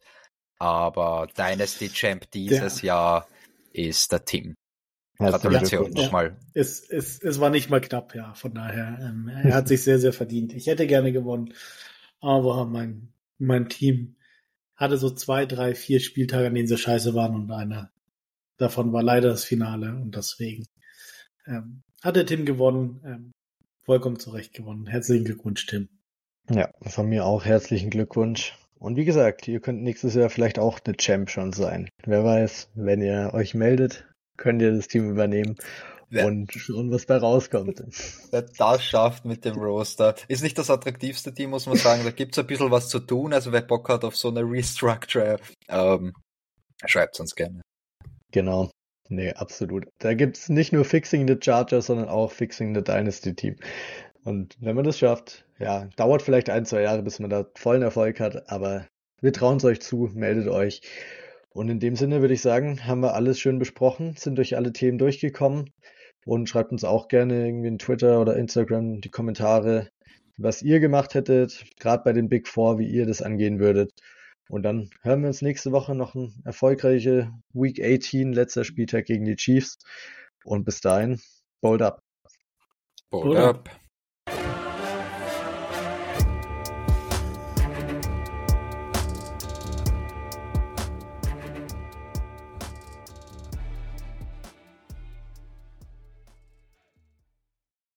Aber Dynasty Champ dieses ja. Jahr ist der Team. Gratulation nochmal. Es, es, es war nicht mal knapp, ja. Von daher, ähm, er hat sich sehr, sehr verdient. Ich hätte gerne gewonnen, aber mein, mein Team hatte so zwei, drei, vier Spieltage, an denen sie scheiße waren und einer davon war leider das Finale und deswegen ähm, hat der Tim gewonnen. Ähm, vollkommen zurecht gewonnen. Herzlichen Glückwunsch, Tim. Ja, von mir auch herzlichen Glückwunsch. Und wie gesagt, ihr könnt nächstes Jahr vielleicht auch eine Champ schon sein. Wer weiß, wenn ihr euch meldet, könnt ihr das Team übernehmen ja. und schauen, was da rauskommt. Wer das schafft mit dem Roster. Ist nicht das attraktivste Team, muss man sagen. Da gibt's ein bisschen was zu tun. Also wer Bock hat auf so eine Restructure, ähm, schreibt uns gerne. Genau. Nee, absolut. Da gibt's nicht nur Fixing the Charger, sondern auch Fixing the Dynasty Team. Und wenn man das schafft, ja, dauert vielleicht ein, zwei Jahre, bis man da vollen Erfolg hat, aber wir trauen es euch zu, meldet euch. Und in dem Sinne würde ich sagen, haben wir alles schön besprochen, sind durch alle Themen durchgekommen und schreibt uns auch gerne irgendwie in Twitter oder Instagram die Kommentare, was ihr gemacht hättet, gerade bei den Big Four, wie ihr das angehen würdet. Und dann hören wir uns nächste Woche noch ein erfolgreiche Week 18, letzter Spieltag gegen die Chiefs. Und bis dahin, bold up. Bold up.